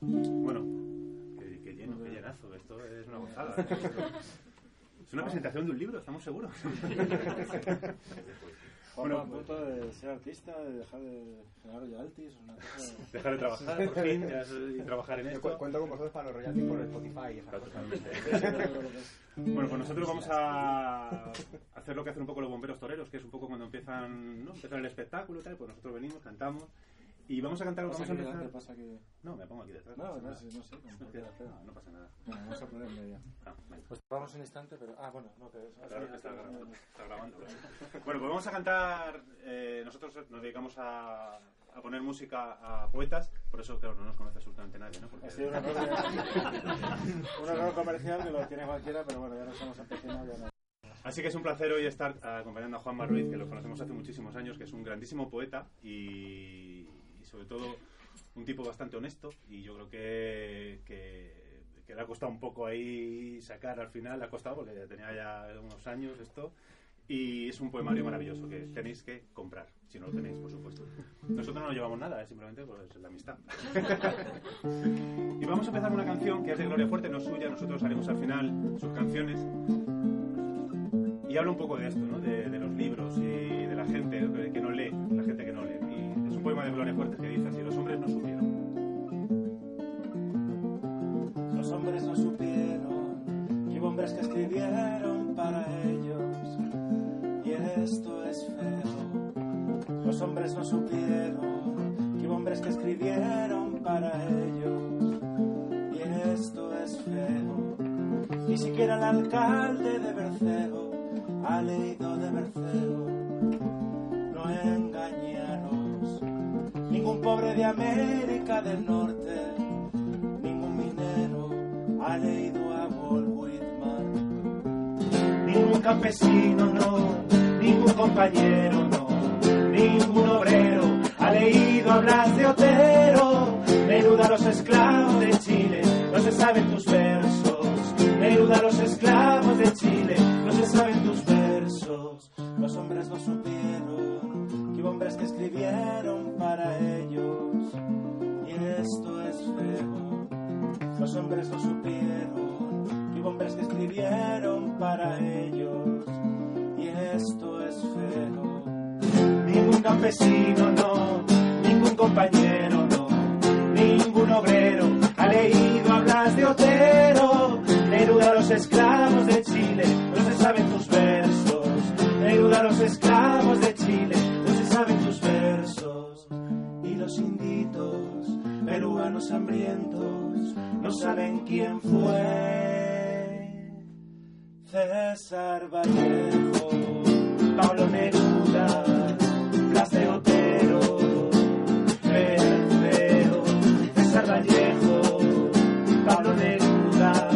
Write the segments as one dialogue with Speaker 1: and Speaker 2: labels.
Speaker 1: Bueno, qué, qué lleno, qué llenazo. Esto es una gozada. Es una presentación de un libro, estamos seguros.
Speaker 2: Bueno,
Speaker 1: Bueno,
Speaker 2: a punto de ser artista, de dejar de generar royalties, una cosa...
Speaker 1: Dejar de trabajar, por fin, ya, y trabajar en
Speaker 3: Yo
Speaker 1: esto.
Speaker 3: cu- cuento con vosotros para los royalties por Spotify y esas cosas.
Speaker 1: Bueno, pues nosotros vamos a hacer lo que hacen un poco los bomberos toreros, que es un poco cuando empiezan, ¿no? empiezan el espectáculo y tal, pues nosotros venimos, cantamos y vamos a cantar,
Speaker 2: Pasa
Speaker 1: vamos a empezar...
Speaker 2: delante pasa que...
Speaker 1: No, me pongo aquí detrás.
Speaker 2: No, no
Speaker 1: nada.
Speaker 2: sé, no sé,
Speaker 1: No, no, no pasa nada.
Speaker 2: Bueno, vamos a ponerle ya.
Speaker 1: Ah, venga.
Speaker 2: Pues vamos un instante, pero... Ah, bueno, no, que...
Speaker 1: Claro que está grabando. está grabando. Bueno, pues vamos a cantar. eh, nosotros nos dedicamos a, a poner música a poetas, por eso, claro, no nos conoce absolutamente nadie, ¿no? Porque-
Speaker 2: Ha sido un error, un error comercial que lo tiene cualquiera, pero bueno, ya nos hemos empecinado. Ya no.
Speaker 1: Así que es un placer hoy estar acompañando a Juan Ruiz, que lo conocemos hace muchísimos años, que es un grandísimo poeta y sobre todo un tipo bastante honesto. Y yo creo que, que, que le ha costado un poco ahí sacar al final, le ha costado porque ya tenía ya unos años esto. Y es un poemario maravilloso que tenéis que comprar, si no lo tenéis, por supuesto. Nosotros no llevamos nada, es simplemente pues, la amistad. y vamos a empezar una canción que es de Gloria Fuerte, no es suya, nosotros haremos al final sus canciones. Y habla un poco de esto, ¿no? de, de los libros y de la gente que no lee. Poema de Gloria Fuerte que dice así, los hombres no supieron.
Speaker 2: Los hombres no supieron que hubo hombres que escribieron para ellos y esto es feo. Los hombres no supieron que hubo hombres que escribieron para ellos y esto es feo. Ni siquiera el alcalde de Berceo ha leído de Berceo. No engañaros, ningún pobre de América del Norte ningún minero ha leído a Walt Whitman. Ningún campesino, no, ningún compañero, no, ningún obrero ha leído a Blas de Otero. Neruda a los esclavos de Chile, no se saben tus versos. Neruda a los esclavos de Chile, no se saben tus versos. Los hombres no supieron hombres que escribieron para ellos y esto es feo. Los hombres no supieron que hubo hombres que escribieron para ellos y esto es feo. Ningún campesino, no, ningún compañero, no, ningún obrero ha leído a Blas de Otero. Neruda a los esclavos de Chile, no se saben tus versos. Neruda a los esclavos de Chile, peruanos hambrientos, no saben quién fue. César Vallejo, Pablo Neruda, Blas de Otero, César Vallejo, Pablo Neruda,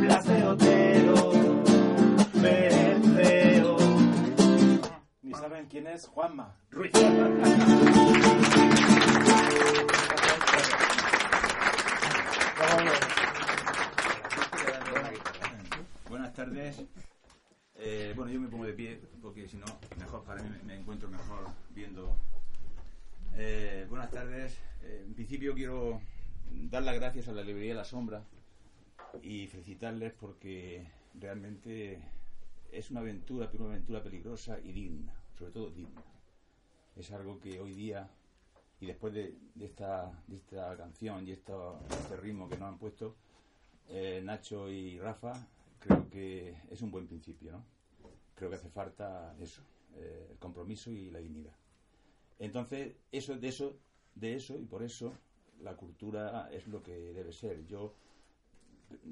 Speaker 2: Blas de Otero. Ni saben quién es Juanma.
Speaker 1: Ruiz.
Speaker 4: Buenas tardes. Eh, bueno, yo me pongo de pie porque si no, mejor para mí me, encuentro mejor viendo. Eh, buenas tardes. Eh, en principio quiero dar las gracias a la librería La Sombra y felicitarles porque realmente es una aventura, pero una aventura peligrosa y digna, sobre todo digna. Es algo que hoy día y después de, esta, de esta canción y este ritmo que nos han puesto, eh, Nacho y Rafa, creo que es un buen principio, ¿no? Creo que hace falta eso, eh, el compromiso y la dignidad. Entonces, eso, de eso, de eso y por eso la cultura es lo que debe ser. Yo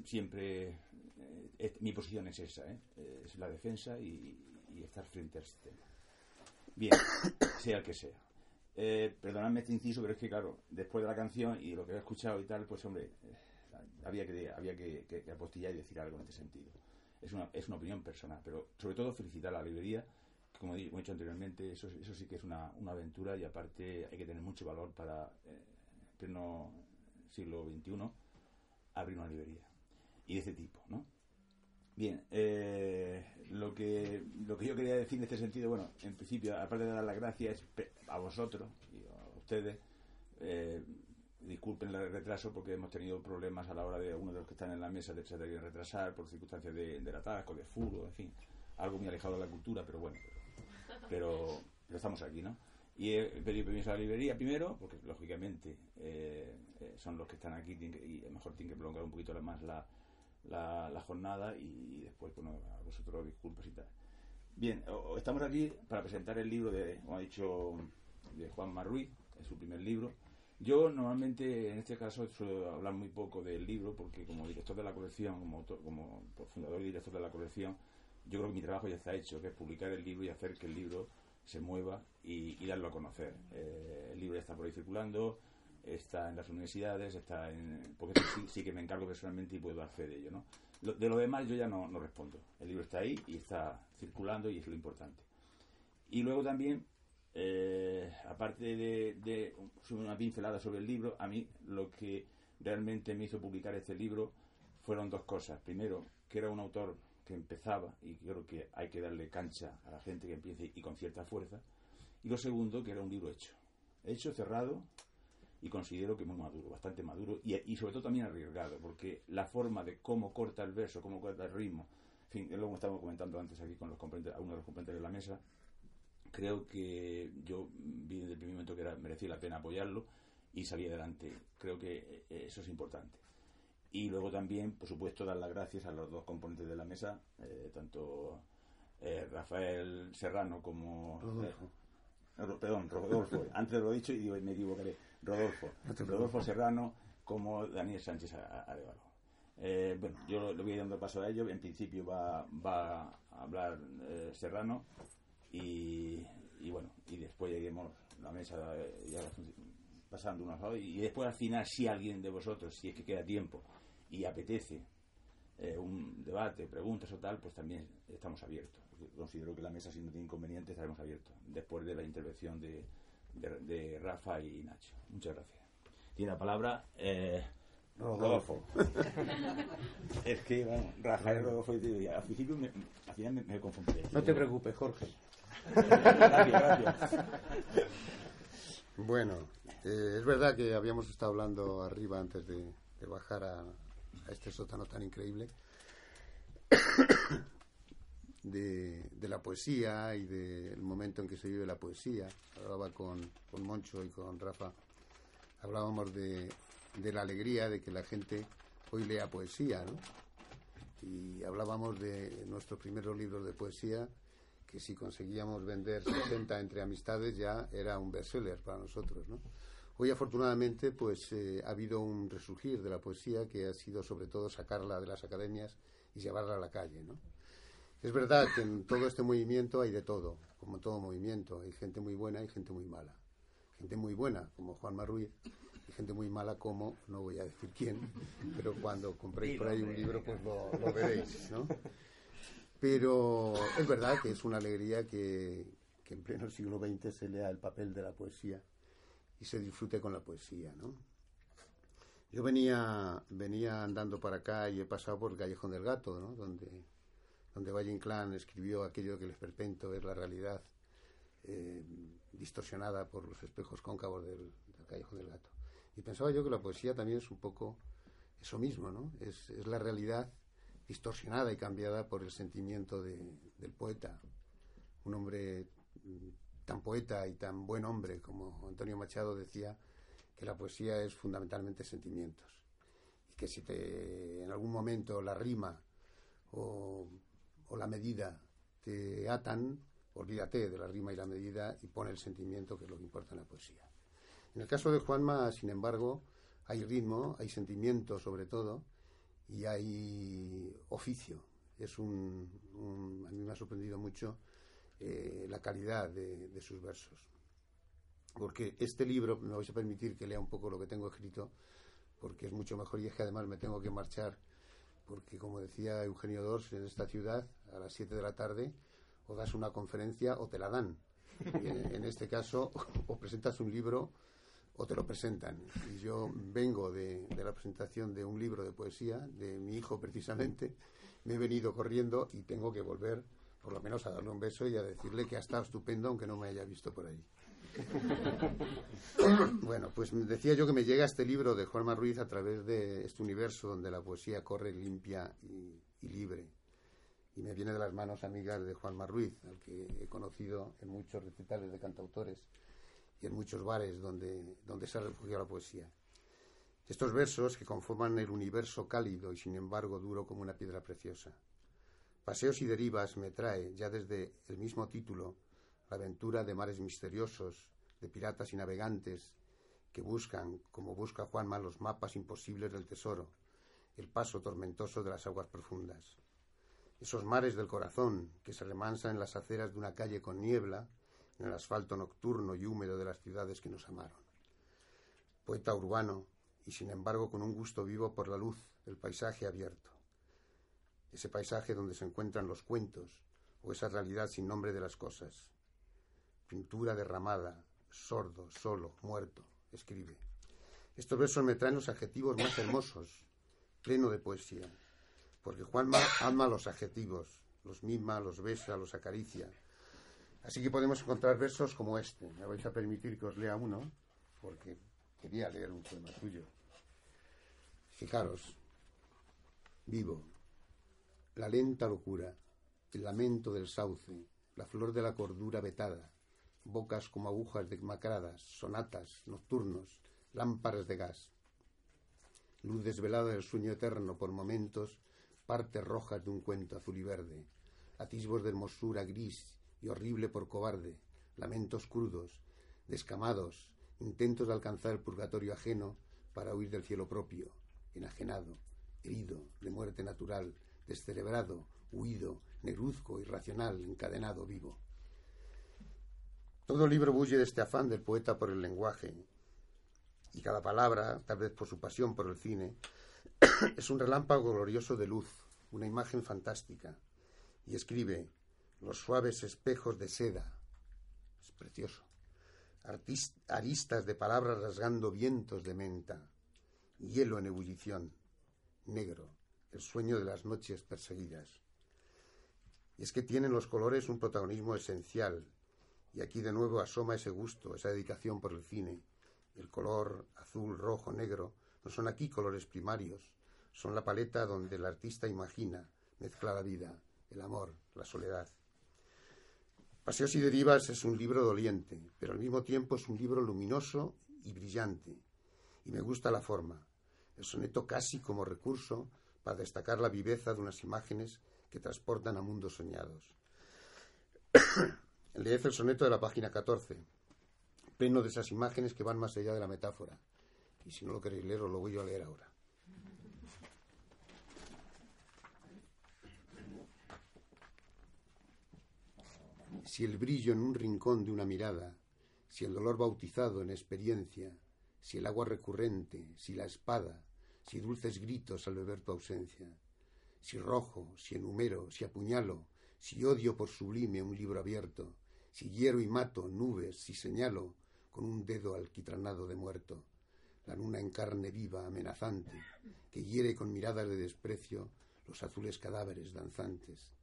Speaker 4: siempre, eh, mi posición es esa, es la defensa y, y estar frente al sistema. Bien, sea el que sea. Eh, perdonadme este inciso, pero es que, claro, después de la canción y lo que he escuchado y tal, pues, hombre, eh, había que, había que, apostillar y decir algo en este sentido. Es una, es una opinión personal, pero sobre todo felicitar a la librería, que como he dicho- anteriormente, eso, eso sí que es una, una aventura y aparte hay que tener mucho valor para, eh, en pleno siglo XXI, abrir una librería. Y de este tipo, ¿no? Bien, eh, lo, que, lo que yo quería decir en este sentido, bueno, en principio, aparte de dar las gracias a vosotros y a ustedes, eh, disculpen el retraso porque hemos tenido problemas a la hora de uno de los que están en la mesa de se que retrasar por circunstancias de, del atasco, de furo, en fin, algo muy alejado de la cultura, pero bueno, pero, pero, estamos aquí, ¿no? Y he pedido permiso a la librería primero, porque lógicamente eh, eh, son los que están aquí y a lo mejor tienen que prolongar un poquito más la, la, jornada y después, bueno, a vosotros disculpas y tal. Bien, estamos aquí para presentar el libro de, como ha dicho, de Juan Marruiz, es su primer libro. Yo normalmente en este caso suelo hablar muy poco del libro porque como director de la colección, como, como fundador y director de la colección, yo creo que mi trabajo ya está hecho, que es publicar el libro y hacer que el libro se mueva y, y darlo a conocer. Eh, el libro ya está por ahí circulando, está en las universidades, está en... porque sí, sí que me encargo personalmente y puedo dar fe de ello, ¿no? Lo- de lo demás yo ya no, no respondo. El libro está ahí y está circulando y es lo importante. Y luego también, eh, aparte de, de una pincelada sobre el libro, a mí lo que realmente me hizo publicar este libro fueron dos cosas. Primero, que era un autor que empezaba y creo que hay que darle cancha a la gente que empiece y con cierta fuerza. Y lo segundo, que era un libro hecho. Hecho, cerrado y considero que muy maduro, bastante maduro y, y sobre todo también arriesgado, porque la forma de cómo corta el verso, cómo corta el ritmo, en fin, es lo que estábamos comentando antes aquí con los componentes, algunos de los componentes de la mesa, creo que yo vi desde el primer momento que era, merecía la pena apoyarlo y salí adelante. Creo que eh, eso es importante. Y luego también, por supuesto, dar las gracias a los dos componentes de la mesa, eh, tanto eh, Rafael Serrano como...
Speaker 5: Rodolfo.
Speaker 4: eh, perdón, Rodolfo. Antes lo he dicho y me equivocaré. Rodolfo. Rodolfo Serrano como Daniel Sánchez Arevalo. Eh, bueno, yo le voy dando paso a ello. En principio va, va a hablar eh, Serrano y, y bueno, y después lleguemos a la mesa eh, ya pasando unos lados y después al final si alguien de vosotros, si es que queda tiempo y apetece eh, un debate, preguntas o tal, pues también estamos abiertos. Considero que la mesa, si no tiene inconvenientes, estaremos abiertos después de la intervención de, de, de Rafa y Nacho. Muchas gracias. Tiene la palabra eh, Rodolfo. es que, bueno, Rafael Rodolfo, y al principio me, al final me, me confundí.
Speaker 5: No te preocupes, Jorge.
Speaker 4: gracias, gracias.
Speaker 5: Bueno, eh, es verdad que habíamos estado hablando arriba antes de, de bajar a, a este sótano tan increíble de, la poesía y del momento en que se vive la poesía. Hablaba con, con Moncho y con Rafa, hablábamos de, de la alegría de que la gente hoy lea poesía, ¿no? Y hablábamos de nuestros primeros libros de poesía que si conseguíamos vender 60 entre amistades ya era un bestseller para nosotros, ¿no? Hoy afortunadamente pues eh, ha habido un resurgir de la poesía que ha sido sobre todo sacarla de las academias y llevarla a la calle, ¿no? Es verdad que en todo este movimiento hay de todo, como en todo movimiento, hay gente muy buena y gente muy mala. Gente muy buena como Juan Marruiz y gente muy mala como, no voy a decir quién, pero cuando compréis por ahí un libro pues lo, lo veréis, ¿no? Pero es verdad que es una alegría que, que en pleno siglo XX se lea el papel de la poesía y se disfrute con la poesía, ¿no? Yo venía, venía andando para acá y he pasado por el Callejón del Gato, ¿no? Donde, donde Valle Inclán escribió aquello que el esperpento es la realidad eh, distorsionada por los espejos cóncavos del, del Callejón del Gato. Y pensaba yo que la poesía también es un poco eso mismo, ¿no? Es, es la realidad distorsionada y cambiada por el sentimiento de, del poeta. Un hombre mm, tan poeta y tan buen hombre como Antonio Machado decía que la poesía es fundamentalmente sentimientos. Y que si te, en algún momento la rima o, o la medida te atan, olvídate de la rima y la medida y pon el sentimiento, que es lo que importa en la poesía. En el caso de Juanma, sin embargo, hay ritmo, hay sentimiento sobre todo, y hay oficio. Es un, un- a mí me ha sorprendido mucho eh, la calidad de, de sus versos. Porque este libro, me vais a permitir que lea un poco lo que tengo escrito, porque es mucho mejor y es que además me tengo que marchar, porque como decía Eugenio Dors, en esta ciudad, a las 7 de la tarde, o das una conferencia o te la dan. En este caso, o presentas un libro o te lo presentan. Y yo vengo de, de la presentación de un libro de poesía, de mi hijo precisamente, me he venido corriendo y tengo que volver, por lo menos, a darle un beso y a decirle que ha estado estupendo, aunque no me haya visto por ahí. bueno, pues decía yo que me llega este libro de Juanma Ruiz a través de este universo donde la poesía corre limpia y, libre. Y me viene de las manos amigas de Juanma Ruiz, al que he conocido en muchos recitales de cantautores y en muchos bares donde, donde se ha refugiado la poesía. Estos versos que conforman el universo cálido y sin embargo duro como una piedra preciosa. Paseos y derivas me trae, ya desde el mismo título, la aventura de mares misteriosos, de piratas y navegantes que buscan, como busca Juanma, los mapas imposibles del tesoro, el paso tormentoso de las aguas profundas. Esos mares del corazón que se remansan en las aceras de una calle con niebla, en el asfalto nocturno y húmedo de las ciudades que nos amaron. Poeta urbano y sin embargo con un gusto vivo por la luz del paisaje abierto. Ese paisaje donde se encuentran los cuentos o esa realidad sin nombre de las cosas pintura derramada, sordo, solo, muerto, escribe. Estos versos me traen los adjetivos más hermosos, pleno de poesía, porque Juanma ama los adjetivos, los mima, los besa, los acaricia. Así que podemos encontrar versos como este. Me vais a permitir que os lea uno, porque quería leer un poema tuyo. Fijaros, vivo, la lenta locura, el lamento del sauce, la flor de la cordura vetada, bocas como agujas demacradas, sonatas, nocturnos, lámparas de gas. Luz desvelada del sueño eterno por momentos, partes rojas de un cuento azul y verde, atisbos de hermosura gris y horrible por cobarde, lamentos crudos, descamados, intentos de alcanzar el purgatorio ajeno para huir del cielo propio, enajenado, herido, de muerte natural, descerebrado, huido, negruzco, irracional, encadenado, vivo. Todo libro bulle de este afán del poeta por el lenguaje, y cada palabra, tal vez por su pasión por el cine, es un relámpago glorioso de luz, una imagen fantástica, y escribe los suaves espejos de seda, es precioso, aristas de palabras rasgando vientos de menta, hielo en ebullición, negro, el sueño de las noches perseguidas. Y es que tienen los colores un protagonismo esencial, y aquí de nuevo asoma ese gusto, esa dedicación por el cine. El color azul, rojo, negro no son aquí colores primarios, son la paleta donde el artista imagina, mezcla la vida, el amor, la soledad. Paseos y derivas es un libro doliente, pero al mismo tiempo es un libro luminoso y brillante. Y me gusta la forma. El soneto casi como recurso para destacar la viveza de unas imágenes que transportan a mundos soñados. Leed el soneto de la página 14, pleno de esas imágenes que van más allá de la metáfora. Y si no lo queréis leer, os lo voy yo a leer ahora. Si el brillo en un rincón de una mirada, si el dolor bautizado en experiencia, si el agua recurrente, si la espada, si dulces gritos al beber tu ausencia, si rojo, si enumero, si apuñalo, si odio por sublime un libro abierto, si hiero y mato nubes, si señalo con un dedo alquitranado de muerto, la luna en carne viva, amenazante, que hiere con miradas de desprecio los azules cadáveres danzantes,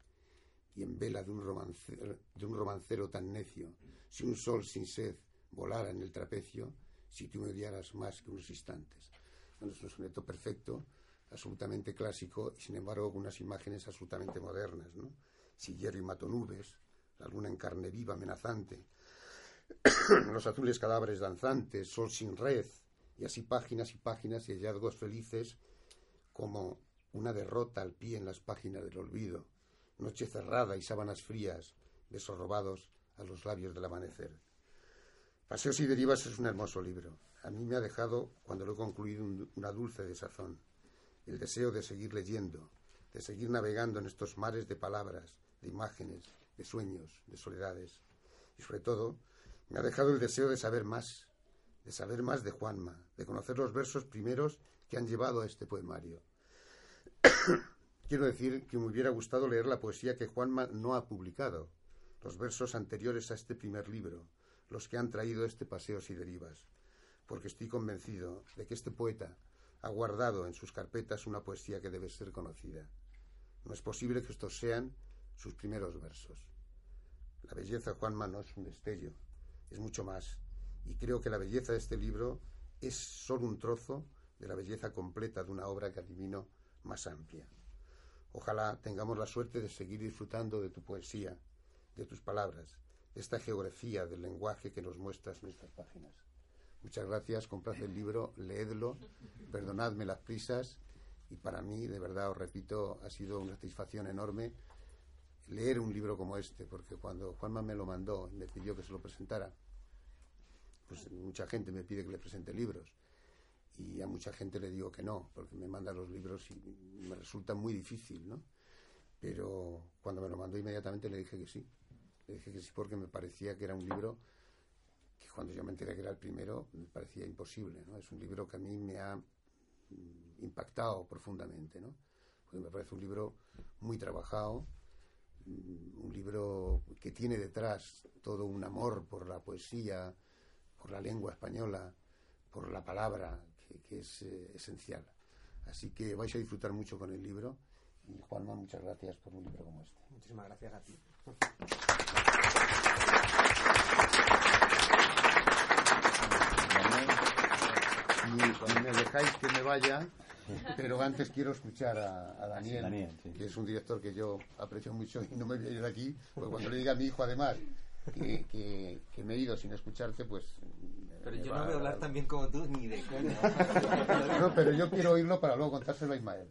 Speaker 5: y en vela de un, romancero, de un romancero tan necio, si un sol sin sed volara en el trapecio, si tú me odiaras más que unos instantes. Bueno, es un soneto perfecto, absolutamente clásico, y sin embargo con unas imágenes absolutamente modernas, ¿no? Si hiero y mato nubes, la luna en carne viva, amenazante, los azules cadáveres danzantes, sol sin red, y así páginas y páginas y hallazgos felices como una derrota al pie en las páginas del olvido, noche cerrada y sábanas frías, besos robados a los labios del amanecer. Paseos y derivas es un hermoso libro. A mí me ha dejado, cuando lo he concluido, una dulce desazón. El deseo de seguir leyendo, de seguir navegando en estos mares de palabras, de imágenes, de sueños, de soledades. Y sobre todo, me ha dejado el deseo de saber más, de saber más de Juanma, de conocer los versos primeros que han llevado a este poemario. Quiero decir que me hubiera gustado leer la poesía que Juanma no ha publicado, los versos anteriores a este primer libro, los que han traído este Paseos y Derivas, porque estoy convencido de que este poeta ha guardado en sus carpetas una poesía que debe ser conocida. No es posible que estos sean sus primeros versos. La belleza Juanma no es un destello, es mucho más. Y creo que la belleza de este libro es solo un trozo de la belleza completa de una obra que adivino más amplia. Ojalá tengamos la suerte de seguir disfrutando de tu poesía, de tus palabras, de esta geografía del lenguaje que nos muestras en estas páginas. Muchas gracias, comprad el libro, leedlo, perdonadme las prisas y para mí, de verdad, os repito, ha sido una satisfacción enorme leer un libro como este, porque cuando Juanma me lo mandó y me pidió que se lo presentara, pues mucha gente me pide que le presente libros y a mucha gente le digo que no, porque me manda los libros y me resulta muy difícil, ¿no? Pero cuando me lo mandó inmediatamente le dije que sí. Le dije que sí porque me parecía que era un libro que cuando yo me enteré que era el primero me parecía imposible, ¿no? Es un libro que a mí me ha mm, impactado profundamente, ¿no? Porque me parece un libro muy trabajado, un libro que tiene detrás todo un amor por la poesía, por la lengua española, por la palabra, que, es eh, esencial. Así que vais a disfrutar mucho con el libro. Y Juanma, muchas gracias por un libro como este.
Speaker 3: Muchísimas gracias a ti.
Speaker 5: Y, me dejáis que me vaya, pero antes quiero escuchar a, Daniel, que es un director que yo aprecio mucho y no me voy a ir de aquí, porque cuando le diga a mi hijo además que, que, me he ido sin escucharte, pues...
Speaker 3: Pero yo no voy a hablar tan bien como tú, ni de coña.
Speaker 5: no, pero yo quiero oírlo para luego contárselo a Ismael.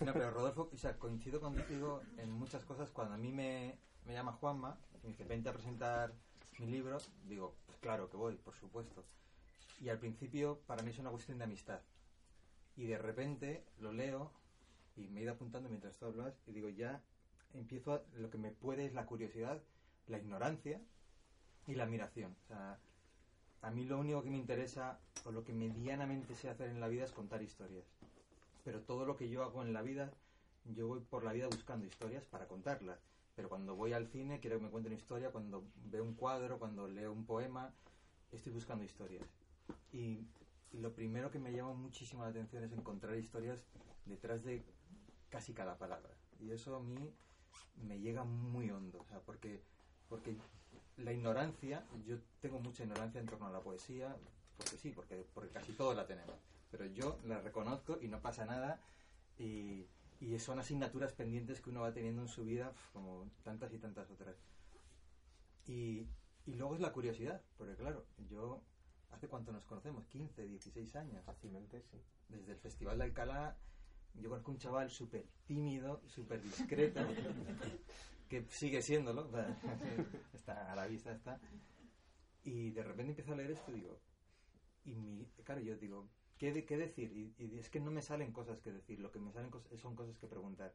Speaker 3: No, pero Rodolfo, o sea, coincido contigo en muchas cosas. Cuando a mí me, me llama Juanma y me dice, vente a presentar mi libro, digo, pues claro que voy, por supuesto. Y al principio, para mí es una cuestión de amistad. Y de repente lo leo y me he ido apuntando mientras tú hablas y digo, ya empiezo, a, lo que me puede es la curiosidad la ignorancia y la admiración. A mí lo único que me interesa o lo que medianamente sé hacer en la vida es contar historias. Pero todo lo que yo hago en la vida, yo voy por la vida buscando historias para contarlas. Pero cuando voy al cine quiero que me cuenten historia, cuando veo un cuadro, cuando leo un poema, estoy buscando historias. Y lo primero que me llama muchísimo la atención es encontrar historias detrás de casi cada palabra. Y eso a mí me llega muy hondo, porque porque la ignorancia, yo tengo mucha ignorancia en torno a la poesía, porque sí, porque, casi todos la tenemos, pero yo la reconozco y no pasa nada y, y son asignaturas pendientes que uno va teniendo en su vida, como tantas y tantas otras. Y, y luego es la curiosidad, porque claro, yo ¿Hace cuánto nos conocemos? ¿15, 16 años?
Speaker 2: Fácilmente, sí.
Speaker 3: Desde el Festival de Alcalá, yo conozco un chaval súper tímido, súper discreto, que sigue siéndolo, está a la vista está. Y de repente empiezo a leer esto y digo, y mi, claro, yo digo, ¿qué, qué decir? Y, es que no me salen cosas que decir, lo que me salen son cosas que preguntar.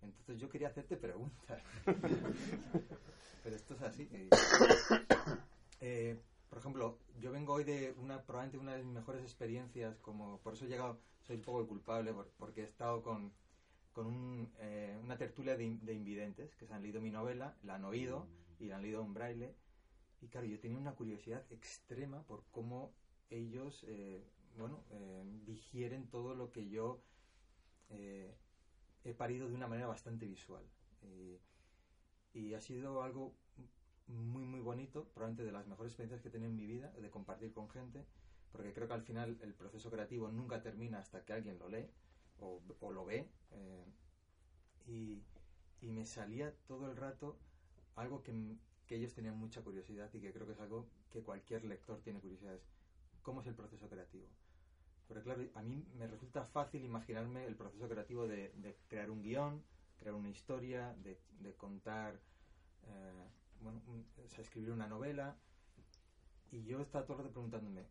Speaker 3: Entonces yo quería hacerte preguntas. Pero esto es así. Eh, por ejemplo, yo vengo hoy de una, probablemente una de mis mejores experiencias, como por eso he llegado, soy un poco culpable, porque he estado con, con eh, una tertulia de, invidentes que se han leído mi novela, la han oído y la han leído en braille. Y claro, yo tenía una curiosidad extrema por cómo ellos, eh, bueno, eh, digieren todo lo que yo he parido de una manera bastante visual. y ha sido algo muy, muy bonito, probablemente de las mejores experiencias que he tenido en mi vida, de compartir con gente, porque creo que al final el proceso creativo nunca termina hasta que alguien lo lee o, lo ve. Eh, y, me salía todo el rato algo que, ellos tenían mucha curiosidad y que creo que es algo que cualquier lector tiene curiosidad. Es cómo es el proceso creativo. Porque claro, a mí me resulta fácil imaginarme el proceso creativo de, crear un guion, crear una historia, de, contar, eh, bueno, escribir una novela. Y yo estaba todo el rato preguntándome,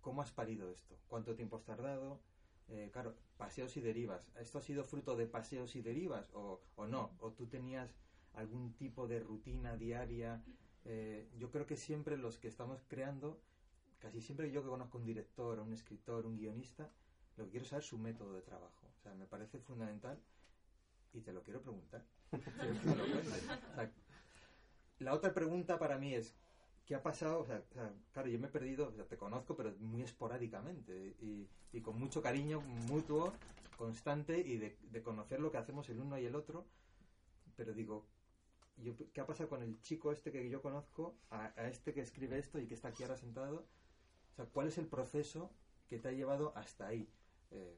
Speaker 3: ¿cómo has parido esto? ¿Cuánto tiempo has tardado? Eh, claro, paseos y derivas. ¿Esto ha sido fruto de paseos y derivas o, no? ¿O tú tenías algún tipo de rutina diaria? Eh, yo creo que siempre los que estamos creando, casi siempre yo que conozco un director, un escritor, un guionista, lo que quiero es saber su método de trabajo. O sea, me parece fundamental y te lo quiero preguntar. la otra pregunta para mí es, ¿qué ha pasado? O sea, claro, yo me he perdido, te conozco, pero muy esporádicamente y, con mucho cariño mutuo, constante y de, conocer lo que hacemos el uno y el otro. Pero digo, ¿qué ha pasado con el chico este que yo conozco, a, a este que escribe esto y que está aquí ahora sentado? O sea, ¿cuál es el proceso que te ha llevado hasta ahí? Eh,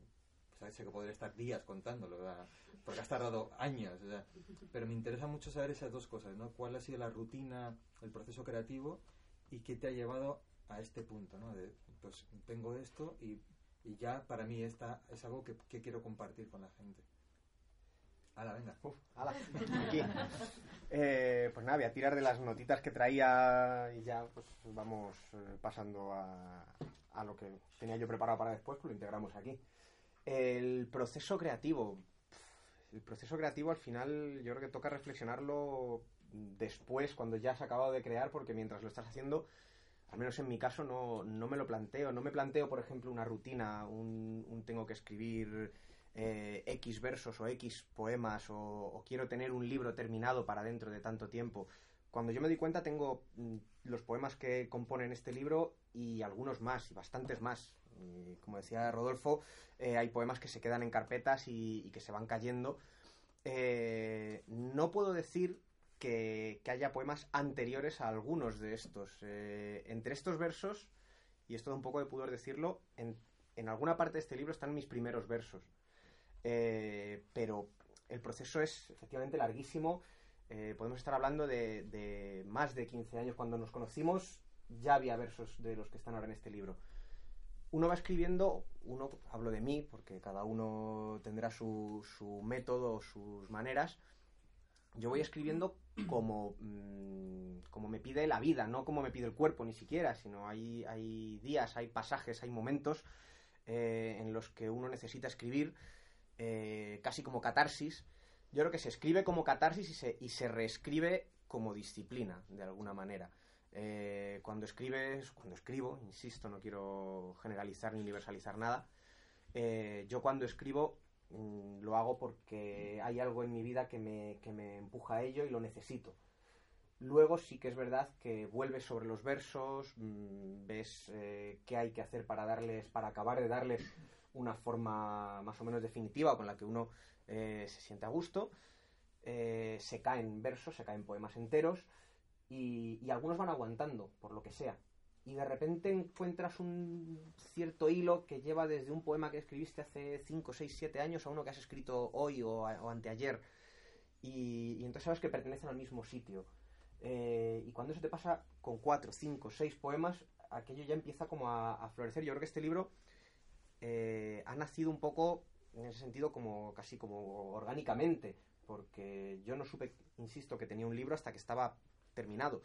Speaker 3: pues sé que podría estar días contándolo, ¿verdad? porque has tardado años, o sea, pero me interesa mucho saber esas dos cosas, ¿no? ¿Cuál ha sido la rutina, el proceso creativo y qué te ha llevado a este punto, ¿no? De, pues tengo esto y, y ya para mí esta es algo que, que quiero compartir con la gente. Hala, venga.
Speaker 6: Uf, ala, aquí. Eh, pues nada, voy a tirar de las notitas que traía y ya pues vamos eh, pasando a, a lo que tenía yo preparado para después, pues lo integramos aquí. El proceso creativo. El proceso creativo al final yo creo que toca reflexionarlo después, cuando ya has acabado de crear, porque mientras lo estás haciendo, al menos en mi caso, no, no me lo planteo. No me planteo, por ejemplo, una rutina, un, un tengo que escribir eh, X versos o X poemas o, o, quiero tener un libro terminado para dentro de tanto tiempo. Cuando yo me doy cuenta tengo mm, los poemas que componen este libro y algunos más, y bastantes más. Y, como decía Rodolfo, eh, hay poemas que se quedan en carpetas y, y que se van cayendo. Eh, no puedo decir que, que, haya poemas anteriores a algunos de estos. Eh, entre estos versos, y esto da un poco de pudor decirlo, en, en alguna parte de este libro están mis primeros versos. Eh, pero el proceso es efectivamente larguísimo. Eh, podemos estar hablando de, de, más de 15 años. Cuando nos conocimos ya había versos de los que están ahora en este libro. Uno va escribiendo, uno, hablo de mí, porque cada uno tendrá su, su método, sus maneras. Yo voy escribiendo como, mmm, como me pide la vida, no como me pide el cuerpo ni siquiera, sino hay, hay días, hay pasajes, hay momentos eh, en los que uno necesita escribir eh, casi como catarsis. Yo creo que se escribe como catarsis y se, y se reescribe como disciplina, de alguna manera. Eh, cuando escribes, cuando escribo, insisto, no quiero generalizar ni universalizar nada, eh, yo cuando escribo mmm, lo hago porque hay algo en mi vida que me, que me empuja a ello y lo necesito. Luego sí que es verdad que vuelves sobre los versos, mmm, ves eh, qué hay que hacer para darles, para acabar de darles una forma más o menos definitiva con la que uno eh, se siente a gusto. Eh, se caen versos, se caen poemas enteros y, algunos van aguantando, por lo que sea. Y de repente encuentras un cierto hilo que lleva desde un poema que escribiste hace 5, 6, 7 años a uno que has escrito hoy o, anteayer. Y, entonces sabes que pertenecen al mismo sitio. Eh, y cuando eso te pasa con 4, 5, 6 poemas, aquello ya empieza como a, florecer. Yo creo que este libro ha nacido un poco en ese sentido como casi como orgánicamente porque yo no supe insisto que tenía un libro hasta que estaba terminado.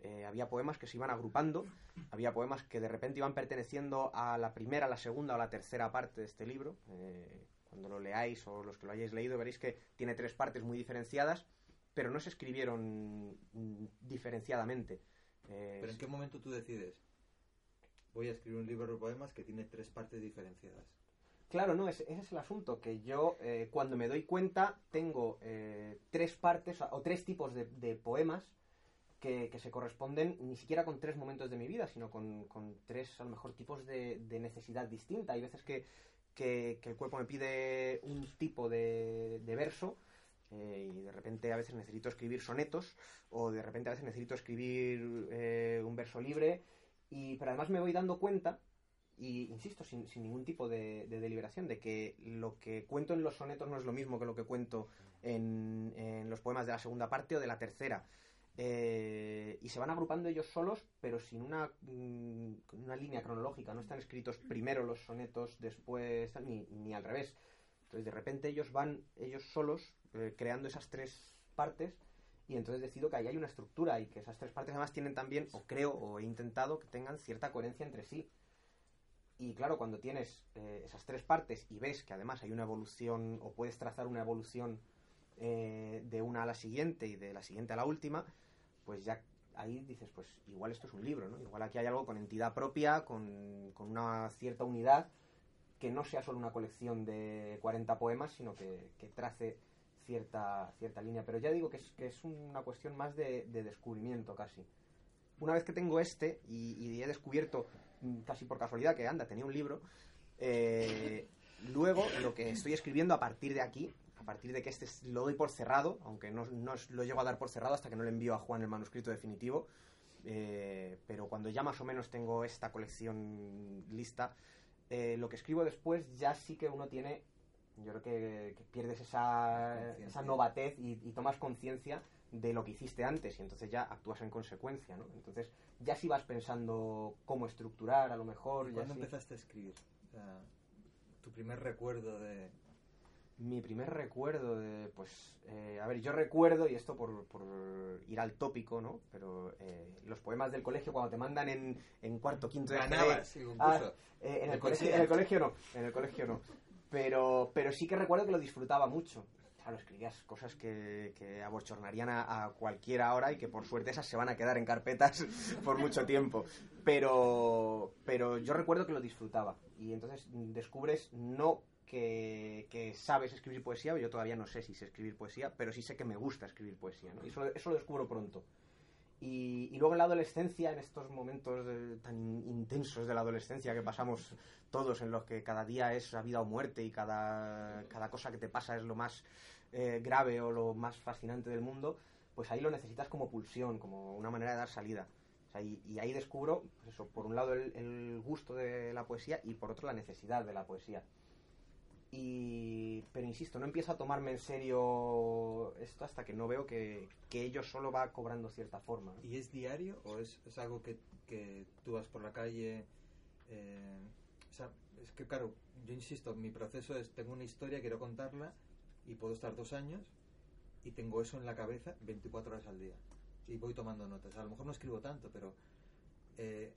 Speaker 6: Eh, había poemas que se iban agrupando había poemas que de repente iban perteneciendo a la primera la segunda o la tercera parte de este libro. Eh, cuando lo leáis o los que lo hayáis leído veréis que tiene tres partes muy diferenciadas pero no se escribieron diferenciadamente.
Speaker 3: Eh, pero en qué momento tú decides voy a escribir un libro de poemas que tiene tres partes diferenciadas.
Speaker 6: Claro, no, ese, es el asunto, que yo eh, cuando me doy cuenta tengo eh, tres partes o tres tipos de, poemas que, que, se corresponden ni siquiera con tres momentos de mi vida, sino con, tres a lo mejor tipos de, necesidad distinta. Hay veces que, que, el cuerpo me pide un tipo de, verso eh, y de repente a veces necesito escribir sonetos o de repente a veces necesito escribir un verso libre y, pero además me voy dando cuenta, y insisto, sin, sin ningún tipo de, de, deliberación, de que lo que cuento en los sonetos no es lo mismo que lo que cuento en, los poemas de la segunda parte o de la tercera. Eh, y se van agrupando ellos solos, pero sin una, mm, una línea cronológica. No están escritos primero los sonetos, después, ni, ni al revés. Entonces, de repente ellos van, ellos solos, eh, creando esas tres partes y entonces decido que ahí hay una estructura y que esas tres partes además tienen también, o creo, o he intentado que tengan cierta coherencia entre sí. Y claro, cuando tienes eh, esas tres partes y ves que además hay una evolución, o puedes trazar una evolución eh, de una a la siguiente y de la siguiente a la última, pues ya ahí dices, pues igual esto es un libro, ¿no? Igual aquí hay algo con entidad propia, con, con una cierta unidad, que no sea solo una colección de 40 poemas, sino que, que trace cierta, cierta línea. Pero ya digo que es, que es una cuestión más de, de descubrimiento casi. Una vez que tengo este y, y, he descubierto casi por casualidad que anda, tenía un libro, eh, luego lo que estoy escribiendo a partir de aquí, a partir de que este es- lo doy por cerrado, aunque no, no lo llego a dar por cerrado hasta que no le envío a Juan el manuscrito definitivo, eh, pero cuando ya más o menos tengo esta colección lista, eh, lo que escribo después ya sí que uno tiene, yo creo que, que pierdes esa, esa novatez y, y tomas conciencia de lo que hiciste antes y entonces ya actúas en consecuencia, ¿no? Entonces ya sí vas pensando cómo estructurar a lo mejor.
Speaker 3: ¿Y
Speaker 6: ya
Speaker 3: ¿Cuándo
Speaker 6: sí.
Speaker 3: empezaste a escribir? Sea, tu primer recuerdo de...
Speaker 6: Mi primer recuerdo de, pues, eh, a ver, yo recuerdo, y esto por, por ir al tópico, ¿no? Pero eh, los poemas del colegio, cuando te mandan en, en cuarto, quinto de
Speaker 3: Ganabas, sí,
Speaker 6: ah, eh, en, el colegio, en el colegio no, en el colegio no. Pero, pero sí que recuerdo que lo disfrutaba mucho. Claro, escribías cosas que, que abochornarían a, a cualquiera ahora y que por suerte esas se van a quedar en carpetas por mucho tiempo. Pero, pero yo recuerdo que lo disfrutaba. Y entonces descubres no que, que sabes escribir poesía, yo todavía no sé si sé escribir poesía, pero sí sé que me gusta escribir poesía. ¿no? Y eso, eso lo descubro pronto. Y, y luego en la adolescencia, en estos momentos de- tan in- intensos de la adolescencia que pasamos todos, en los que cada día es vida o muerte y cada, cada cosa que te pasa es lo más eh, grave o lo más fascinante del mundo, pues ahí lo necesitas como pulsión, como una manera de dar salida. O sea, y, y ahí descubro, pues eso, por un lado el, el gusto de la poesía y por otro la necesidad de la poesía. Y, pero insisto, no empiezo a tomarme en serio esto hasta que no veo que, que ello solo va cobrando cierta forma.
Speaker 3: ¿Y es diario o es, es algo que, que tú vas por la calle? eh, o sea, es que claro, yo insisto, mi proceso es, tengo una historia, quiero contarla y puedo estar dos años y tengo eso en la cabeza 24 horas al día. Y voy tomando notas. A lo mejor no escribo tanto, pero... eh,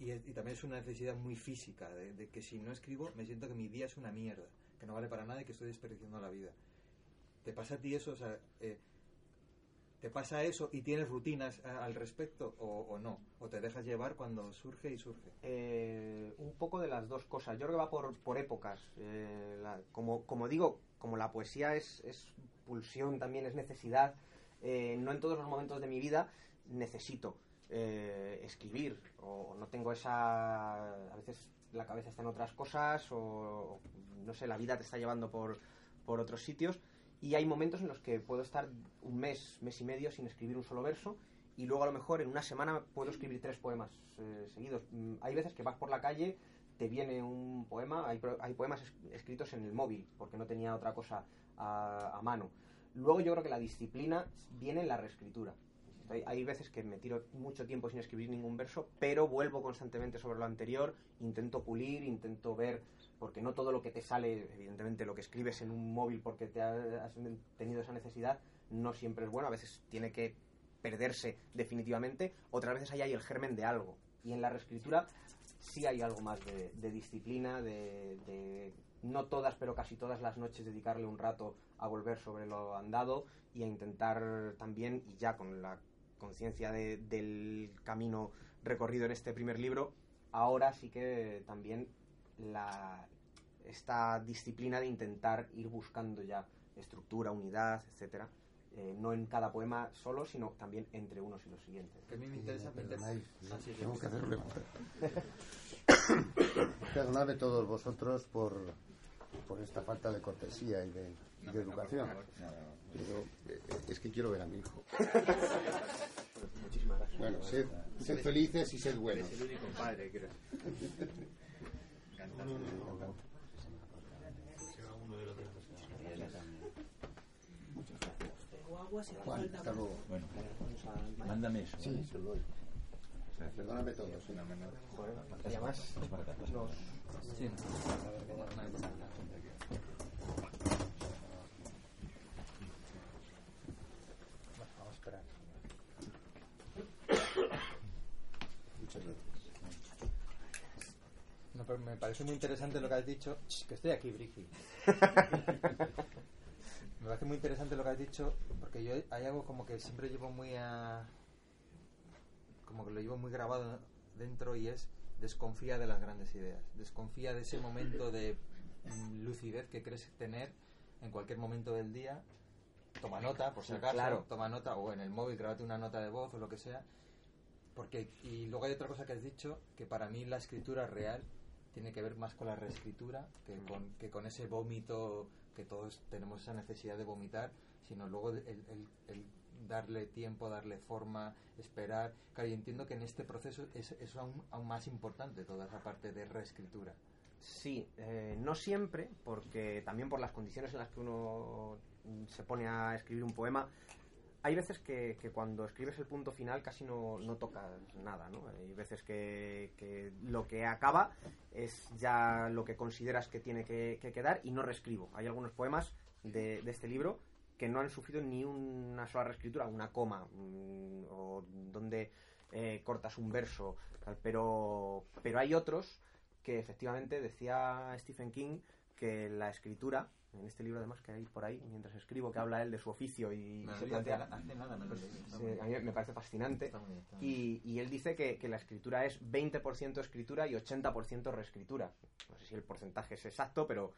Speaker 3: y, también es una necesidad muy física, de, de que si no escribo me siento que mi día es una mierda, que no vale para nada y que estoy desperdiciando la vida. ¿Te pasa a ti eso? O sea, eh, ¿Te pasa eso y tienes rutinas a- al respecto o, no? ¿O te dejas llevar cuando surge y surge?
Speaker 6: Eh, un poco de las dos cosas. Yo creo que va por, por épocas. Eh, como, como digo, como la poesía es, es pulsión, también es necesidad, eh, no en todos los momentos de mi vida necesito eh, escribir o no tengo esa... A veces la cabeza está en otras cosas o no sé, la vida te está llevando por, por otros sitios y hay momentos en los que puedo estar un mes, mes y medio sin escribir un solo verso y luego a lo mejor en una semana puedo escribir tres poemas eh, seguidos. Mm, Hay veces que vas por la calle, te viene un poema, hay, hay poemas es- escritos en el móvil, porque no tenía otra cosa a, mano. Luego yo creo que la disciplina viene en la reescritura. Hay veces que me tiro mucho tiempo sin escribir ningún verso, pero vuelvo constantemente sobre lo anterior, intento pulir, intento ver, porque no todo lo que te sale, evidentemente lo que escribes en un móvil porque te ha- has tenido esa necesidad, no siempre es bueno, a veces tiene que perderse definitivamente, otras veces ahí hay el germen de algo. Y en la reescritura sí hay algo más de, de disciplina, de, de no todas, pero casi todas las noches dedicarle un rato a volver sobre lo andado y a intentar también, y ya con la conciencia de- del camino recorrido en este primer libro, ahora sí que también la, esta disciplina de intentar ir buscando ya estructura, unidad, etcétera, eh, no en cada poema solo, sino también entre unos y los siguientes.
Speaker 3: Que a mí me interesa.
Speaker 5: Perdonáis,
Speaker 3: Ah, sí,
Speaker 5: tengo que hacerlo. Perdonadme todos vosotros por, por esta falta de cortesía y de, y de educación. Pero eh, es que quiero ver a mi hijo.
Speaker 6: Muchísimas gracias.
Speaker 5: Bueno, sed, sed felices y sed buenos.
Speaker 4: el único padre, creo.
Speaker 5: Juan, hasta luego.
Speaker 4: Bueno, mándame eso.
Speaker 5: Sí, se lo doy. Perdóname todos. ¿eh?
Speaker 6: Y además, los-
Speaker 3: Sí,
Speaker 6: vamos a esperar.
Speaker 5: Muchas gracias.
Speaker 3: No, pero me parece muy interesante lo que has dicho. Ch, Que estoy aquí, Brigi. me parece muy interesante lo que has dicho, porque yo hay algo como que siempre llevo muy a. como que lo llevo muy grabado dentro y es desconfía de las grandes ideas. Desconfía de ese momento de mm, lucidez que crees tener en cualquier momento del día. Toma nota, por si acaso.
Speaker 6: claro.
Speaker 3: Toma nota, o en el móvil, grábate una nota de voz o lo que sea. Porque, y luego hay otra cosa que has dicho, que para mí la escritura real tiene que ver más con la reescritura que con, que con ese vómito que todos tenemos esa necesidad de vomitar, sino luego el, el- el darle tiempo, darle forma, esperar. Claro, y entiendo que en este proceso es, es aún, aún más importante toda esa parte de reescritura.
Speaker 6: Sí, eh, no siempre, porque también por las condiciones en las que uno mm, se pone a escribir un poema, hay veces que, que cuando escribes el punto final casi no, tocas nada, ¿no? Hay veces que, que lo que acaba es ya lo que consideras que tiene que, que quedar y no reescribo. Hay algunos poemas de, de este libro que no han sufrido ni una sola reescritura, una coma, mm, o donde eh, cortas un verso, tal, pero, pero hay otros que efectivamente decía Stephen King que la escritura, en este libro además que hay por ahí, mientras escribo, que habla él de su oficio y
Speaker 3: Me
Speaker 6: se plantea...
Speaker 3: hace, nada
Speaker 6: a mí me parece fascinante.
Speaker 3: Está muy bien, está muy bien.
Speaker 6: Y, y él dice que, que la escritura es 20% escritura y 80% reescritura. No sé si el porcentaje es exacto, pero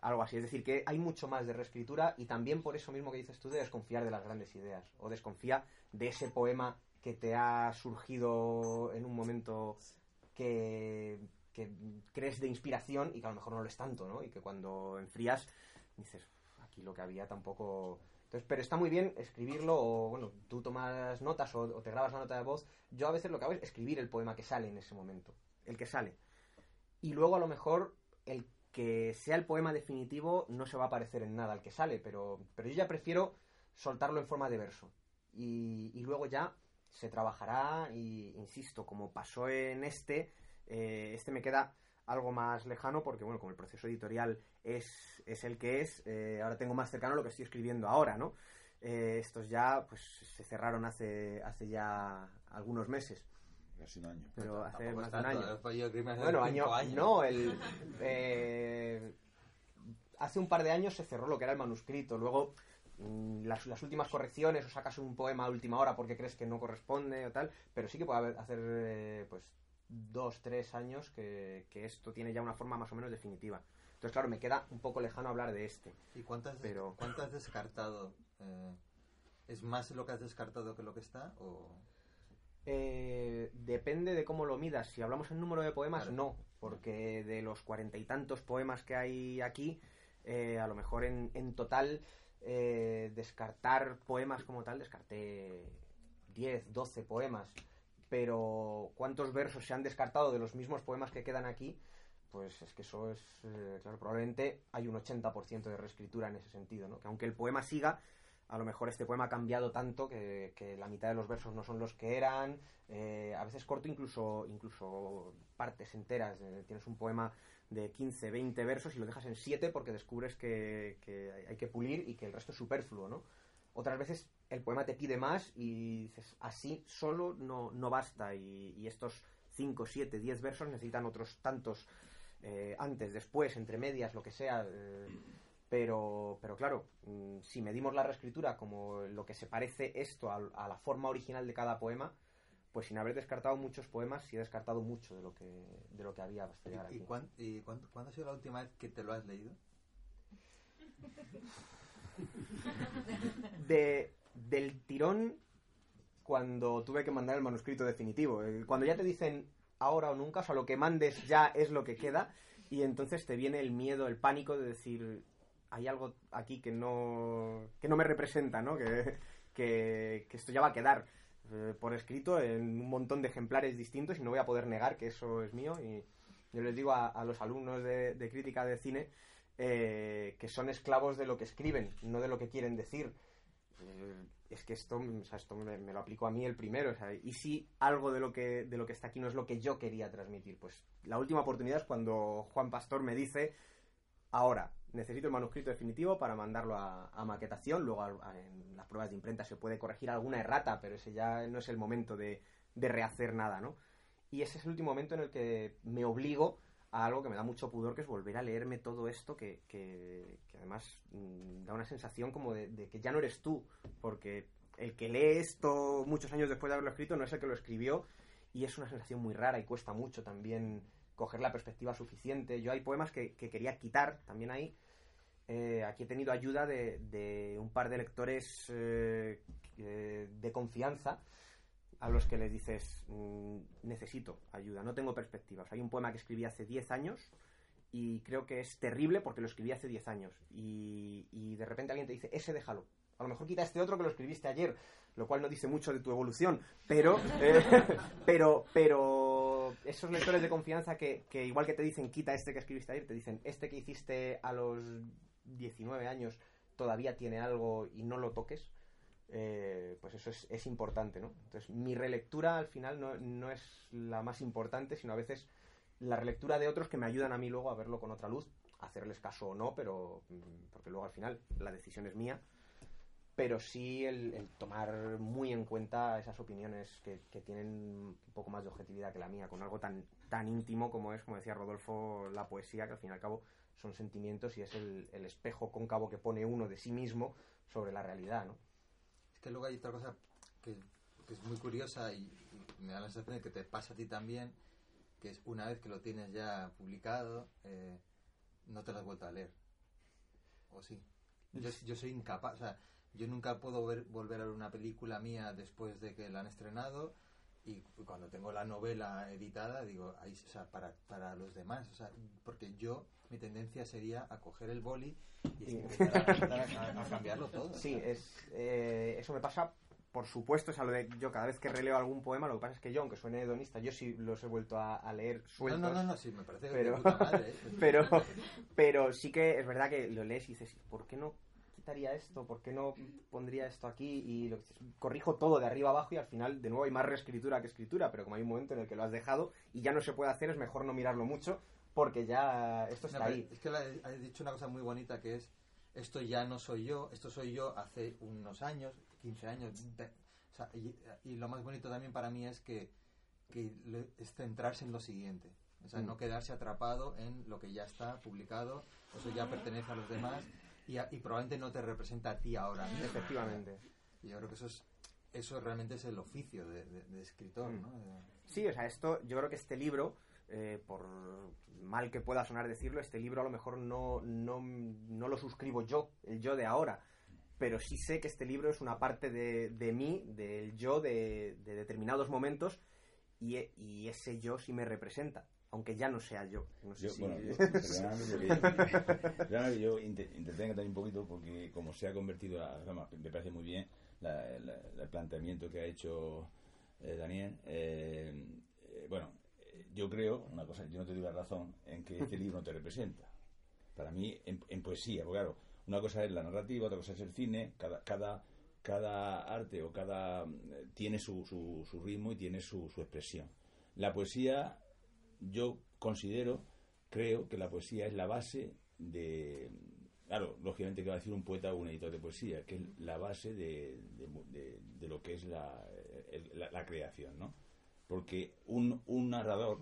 Speaker 6: algo así. Es decir, que hay mucho más de reescritura y también por eso mismo que dices tú de desconfiar de las grandes ideas. O desconfía de ese poema que te ha surgido en un momento que, crees de inspiración y que a lo mejor no lo es tanto, ¿no? Y que cuando enfrías dices, aquí lo que había tampoco... Entonces, pero está muy bien escribirlo o, bueno, tú tomas notas o, o te grabas la nota de voz. Yo a veces lo que hago es escribir el poema que sale en ese momento, el que sale. Y luego a lo mejor el que sea el poema definitivo no se va a parecer en nada al que sale, pero, pero yo ya prefiero soltarlo en forma de verso. Y, y luego ya se trabajará y, insisto, como pasó en este, eh, este me queda algo más lejano porque, bueno, como el proceso editorial es, es el que es, eh, ahora tengo más cercano lo que estoy escribiendo ahora, ¿no? Eh, estos ya, pues, se cerraron hace, hace ya algunos meses,
Speaker 7: Casi un año.
Speaker 6: pero hace más de un año. Bueno, año,
Speaker 3: años.
Speaker 6: no, el, eh, hace un par de años se cerró lo que era el manuscrito. Luego, mm, las, las últimas correcciones, o sacas un poema a última hora porque crees que no corresponde o tal, pero sí que puede haber, hacer, eh, pues, dos, tres años que, que esto tiene ya una forma más o menos definitiva. Entonces, claro, me queda un poco lejano hablar de este.
Speaker 3: ¿Y cuánto has,
Speaker 6: Pero-
Speaker 3: cuánto has descartado? Eh, ¿Es más lo que has descartado que lo que está? O...
Speaker 6: Eh, depende de cómo lo midas. Si hablamos en número de poemas,
Speaker 3: Claro.
Speaker 6: no, porque de los cuarenta y tantos poemas que hay aquí, eh, a lo mejor en, en total eh, descartar poemas como tal, descarté 10, 12 poemas. Pero ¿cuántos versos se han descartado de los mismos poemas que quedan aquí? Pues es que eso es, eh, claro, probablemente hay un 80% de reescritura en ese sentido, ¿no? Que aunque el poema siga, a lo mejor este poema ha cambiado tanto que, que la mitad de los versos no son los que eran. eh, a veces corto incluso, incluso partes enteras. eh, tienes un poema de 15, 20 versos y lo dejas en 7 porque descubres que, que hay- que pulir y que el resto es superfluo, ¿no? Otras veces el poema te pide más y dices, así solo no, no basta y, y estos 5, 7, 10 versos necesitan otros tantos eh, antes, después, entre medias, lo que sea. eh, pero, pero claro, mm, si medimos la reescritura como lo que se parece esto a, a la forma original de cada poema, pues sin haber descartado muchos poemas, sí he descartado mucho de lo que, de lo que había hasta
Speaker 3: ¿Y,
Speaker 6: llegar
Speaker 3: y
Speaker 6: aquí.
Speaker 3: cuán- y cuánto- cuándo ha sido la última vez que te lo has leído?
Speaker 6: de, del tirón cuando tuve que mandar el manuscrito definitivo. Eh, Cuando ya te dicen ahora o nunca, o sea, lo que mandes ya es lo que queda, y entonces te viene el miedo, el pánico de decir, hay algo aquí que no, que no me representa, ¿no? Que, que, esto ya va a quedar eh, por escrito en un montón de ejemplares distintos y no voy a poder negar que eso es mío. Y yo les digo a, los alumnos de crítica de cine eh, que son esclavos de lo que escriben, no de lo que quieren decir. Eh, es que esto, esto me, lo aplico a mí el primero. y si algo de lo, que, de lo que está aquí no es lo que yo quería transmitir, pues la última oportunidad es cuando Juan Pastor me dice, ahora, necesito el manuscrito definitivo para mandarlo a, maquetación. Luego en las pruebas de imprenta se puede corregir alguna errata, pero ese ya no es el momento de, de rehacer nada, ¿no? Y ese es el último momento en el que me obligo a algo que me da mucho pudor, que es volver a leerme todo esto, que, que- además mm, da una sensación como de, que ya no eres tú, porque el que lee esto muchos años después de haberlo escrito no es el que lo escribió, y es una sensación muy rara y cuesta mucho también coger la perspectiva suficiente. Yo hay poemas que, que quería quitar también ahí. Eh, aquí he tenido ayuda de, un par de lectores eh, que- de confianza a los que les dices, mm, necesito ayuda, no tengo perspectiva. O sea, hay un poema que escribí hace 10 años y creo que es terrible porque lo escribí hace 10 años. Y, y de repente alguien te dice, ese déjalo. A lo mejor quita este otro que lo escribiste ayer, lo cual no dice mucho de tu evolución. Pero, eh, pero, pero esos lectores de confianza que, que igual que te dicen, quita este que escribiste ayer, te dicen, este que hiciste a los 19 años todavía tiene algo y no lo toques. Eh, pues eso es, es importante, ¿no? Entonces, mi relectura al final no, no es la más importante, sino a veces la relectura de otros que me ayudan a mí luego a verlo con otra luz, hacerles caso o no, pero mm, porque luego al final la decisión es mía, pero sí el, el tomar muy en cuenta esas opiniones que, que tienen un poco más de objetividad que la mía, con algo tan, tan íntimo como es, como decía Rodolfo, la poesía, que al fin y al cabo son sentimientos y es el, el espejo cóncavo que pone uno de sí mismo sobre la realidad, ¿no?
Speaker 3: Que luego hay otra cosa que, que es muy curiosa y, y me da la sensación de que te pasa a ti también, que es una vez que lo tienes ya publicado, eh, no te lo has vuelto a leer. ¿O sí? Yo, yo soy incapaz, o sea, yo nunca puedo ver- volver a ver una película mía después de que la han estrenado y cuando tengo la novela editada digo, ahí, o sea, para, para los demás, o sea, porque yo, mi tendencia sería a coger el boli y
Speaker 6: Sí.
Speaker 3: a, empezar a- a cambiarlo todo.
Speaker 6: Sí,
Speaker 3: ¿sabes?
Speaker 6: es, eh, eso me pasa, por supuesto, o sea, lo de yo cada vez que releo algún poema, lo que pasa es que yo, aunque suene hedonista, yo sí los he vuelto a, a leer
Speaker 3: No,
Speaker 6: sueltos.
Speaker 3: no, no, no, sí, me parece
Speaker 6: Pero-
Speaker 3: de puta madre. ¿eh?
Speaker 6: Pero, pero sí que es verdad que lo lees y dices, ¿por qué no quitaría esto? ¿Por qué no pondría esto aquí? Y lo corrijo todo de arriba abajo y al final, de nuevo, hay más reescritura que escritura, pero como hay un momento en el que lo has dejado y ya no se puede hacer, es mejor no mirarlo mucho porque ya esto
Speaker 3: No,
Speaker 6: está
Speaker 3: pero
Speaker 6: ahí.
Speaker 3: Es que has dicho una cosa muy bonita que es, esto ya no soy yo, esto soy yo hace unos años, 15 años. de- o sea, y, y lo más bonito también para mí es que, que es centrarse en lo siguiente. O sea,
Speaker 6: Mm.
Speaker 3: no quedarse atrapado en lo que ya está publicado, eso ya pertenece a los demás y, a- y probablemente no te representa a ti ahora.
Speaker 6: Efectivamente.
Speaker 3: Y yo creo que eso es eso realmente es el oficio de, de- de escritor,
Speaker 6: Mm.
Speaker 3: ¿no? De-
Speaker 6: Sí, o sea, esto, yo creo que este libro, eh, por mal que pueda sonar decirlo, este libro a lo mejor no, no, no lo suscribo yo, el yo de ahora, pero sí sé que este libro es una parte de, de mí, del yo de, de determinados momentos, y, e- y ese yo sí me representa, aunque ya no sea yo. No sé
Speaker 4: Yo,
Speaker 6: si-
Speaker 4: bueno, yo, yo intenté un poquito porque como se ha convertido, a, vamos, me parece muy bien la- la- el planteamiento que ha hecho eh, Daniel. eh, eh, bueno, eh, yo creo, una cosa, yo no te doy la razón en que este libro no te representa. Para mí, en, en poesía, porque claro, una cosa es la narrativa, otra cosa es el cine, cada, cada, cada arte o cada tiene su, su, su ritmo y tiene su, su expresión. La poesía yo considero, creo que la poesía es la base de, claro, lógicamente que va a decir un poeta o un editor de poesía, que es la base de, de- de- lo que es la, la- la creación, ¿no? Porque un, un narrador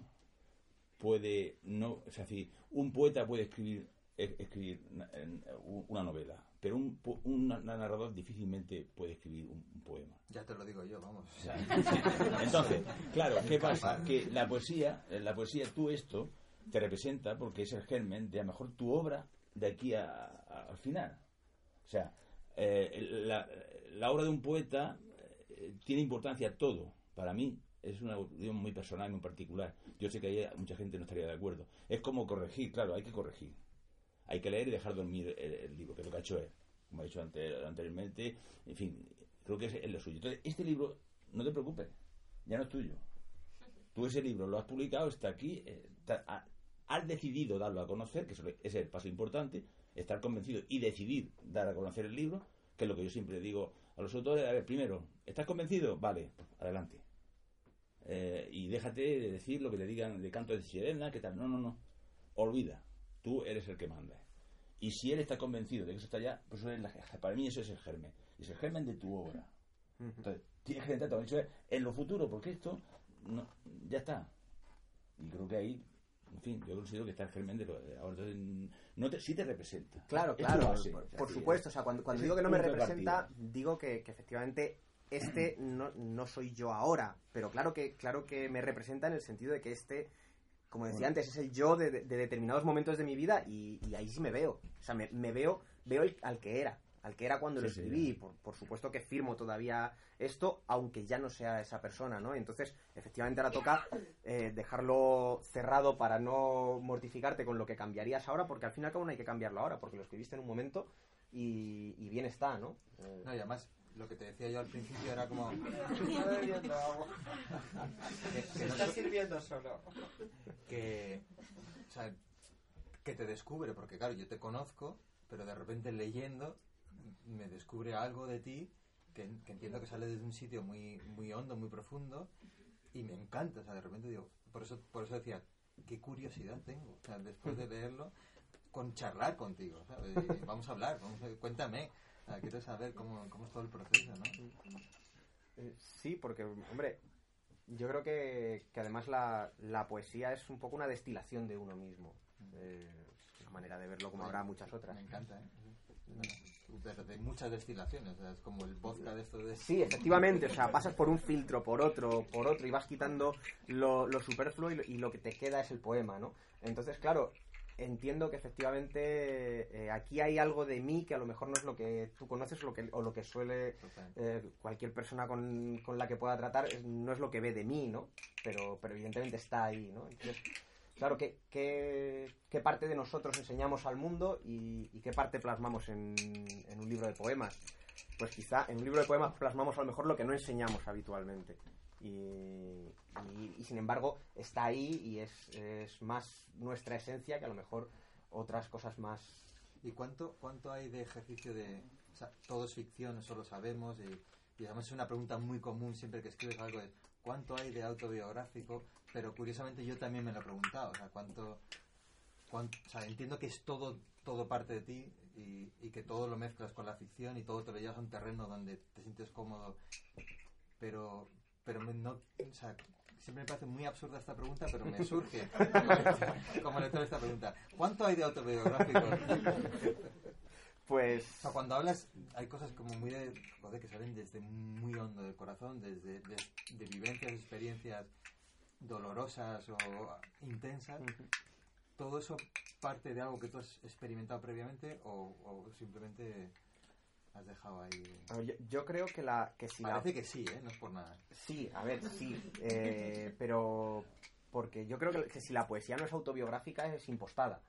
Speaker 4: puede, no, es decir, un poeta puede escribir, escribir en- una novela, pero un, un narrador difícilmente puede escribir un- un poema.
Speaker 3: ya te lo digo yo, vamos.
Speaker 4: O sea, Entonces, claro, ¿qué pasa? Que la poesía, eh, la poesía, tú esto te representa porque es el germen de a lo mejor tu obra de aquí a- a- al final. O sea, eh, la, la obra de un poeta eh, tiene importancia todo. Para mí es una opinión muy personal, muy particular. Yo sé que ahí mucha gente no estaría de acuerdo. Es como corregir, claro, hay que corregir. Hay que leer y dejar dormir el, libro, que es lo que ha hecho él. Como he dicho ante- anteriormente, en fin, creo que es, lo suyo. Entonces, este libro, no te preocupes, ya no es tuyo. Tú ese libro lo has publicado, está aquí, eh, ha- has decidido darlo a conocer, que es el paso importante, estar convencido y decidir dar a conocer el libro, que es lo que yo siempre digo a los autores. A ver, primero, ¿estás convencido? Vale, adelante. Eh, y déjate de decir lo que te digan de canto de sirena, que tal. No, no, no. Olvida. Tú eres el que manda. Y si él está convencido de que eso está allá, pues eso es la- para mí eso es el germen. Es el germen de tu obra. Entonces, tienes que intentar en lo futuro, porque esto no, ya está. Y creo que ahí, en fin, yo considero que está el germen de lo de ahora. Entonces, no te, sí te representa.
Speaker 6: Claro, claro,
Speaker 4: base.
Speaker 6: por, supuesto. O sea, cuando, cuando digo que no me representa, digo que, que efectivamente este no, no soy yo ahora, pero claro que, claro que me representa en el sentido de que este, como decía
Speaker 4: Bueno.
Speaker 6: antes, es el yo de, de determinados momentos de mi vida y, y ahí sí me veo. O sea, me, me veo, veo el- al que era, al que era cuando lo
Speaker 7: Sí, sí,
Speaker 6: escribí.
Speaker 7: ya.
Speaker 6: Por, por supuesto que firmo todavía esto, aunque ya no sea esa persona, ¿no? Entonces, efectivamente ahora toca eh, dejarlo cerrado para no mortificarte con lo que cambiarías ahora, porque al fin y al cabo no hay que cambiarlo ahora, porque lo escribiste en un momento y, y bien está, ¿no? Eh,
Speaker 3: No, y además, lo que te decía yo al principio era como... Estoy bebiendo agua. que, que
Speaker 2: Se
Speaker 3: no
Speaker 2: está
Speaker 3: so-
Speaker 2: sirviendo solo.
Speaker 3: que, o sea, que te descubre, porque claro, yo te conozco, pero de repente leyendo me descubre algo de ti que, que entiendo que sale desde un sitio muy, muy hondo, muy profundo, y me encanta, o sea, de repente digo, por eso, por eso decía, qué curiosidad tengo, o sea, después de leerlo, con charlar contigo, ¿sabes? Vamos a hablar, vamos a- cuéntame, sea, quiero saber cómo, cómo es todo el proceso, ¿no?
Speaker 6: Eh, Sí, porque, hombre, yo creo que, que además la, la poesía es un poco una destilación de uno mismo. Eh, una manera de verlo como habrá muchas otras.
Speaker 3: Me encanta, ¿eh? Pero de muchas destilaciones, o sea, es como el vodka de esto de...
Speaker 6: Sí, efectivamente, o sea, pasas por un filtro, por otro, por otro, y vas quitando lo, lo superfluo y lo, y lo que te queda es el poema, ¿no? Entonces, claro, entiendo que efectivamente eh, aquí hay algo de mí que a lo mejor no es lo que tú conoces o lo que, o lo que suele eh, cualquier persona con, con la que pueda tratar, es- no es lo que ve de mí, ¿no? Pero, pero evidentemente está ahí, ¿no? Entonces, claro, ¿qué, qué, qué parte de nosotros enseñamos al mundo y, y qué parte plasmamos en, en un libro de poemas? Pues quizá en un libro de poemas plasmamos a lo mejor lo que no enseñamos habitualmente. Y, y- sin embargo está ahí y es, es más nuestra esencia que a lo mejor otras cosas más.
Speaker 3: ¿Y cuánto, cuánto hay de ejercicio de... O sea, todo es ficción, eso lo sabemos, y, y además es una pregunta muy común siempre que escribes algo de cuánto hay de autobiográfico, pero curiosamente yo también me lo he preguntado, o sea, cuánto... cuánto- o sea, entiendo que es todo, todo parte de ti y, y que todo lo mezclas con la ficción y todo te lo llevas a un terreno donde te sientes cómodo, pero, pero me- no... O sea, siempre me parece muy absurda esta pregunta, pero me surge como lector esta pregunta. ¿Cuánto hay de autobiográfico?
Speaker 6: pues
Speaker 3: O sea, cuando hablas, hay cosas como muy de, joder, que salen desde muy hondo del corazón, desde de, de vivencias, experiencias dolorosas o intensas. ¿Todo eso parte de algo que tú has experimentado previamente o, o simplemente has dejado ahí?
Speaker 6: a ver, yo, yo creo que la que si la
Speaker 3: Parece que sí, ¿eh? No es por nada.
Speaker 6: Sí, a ver, sí, eh, pero porque yo creo que, que si la poesía no es autobiográfica es impostada.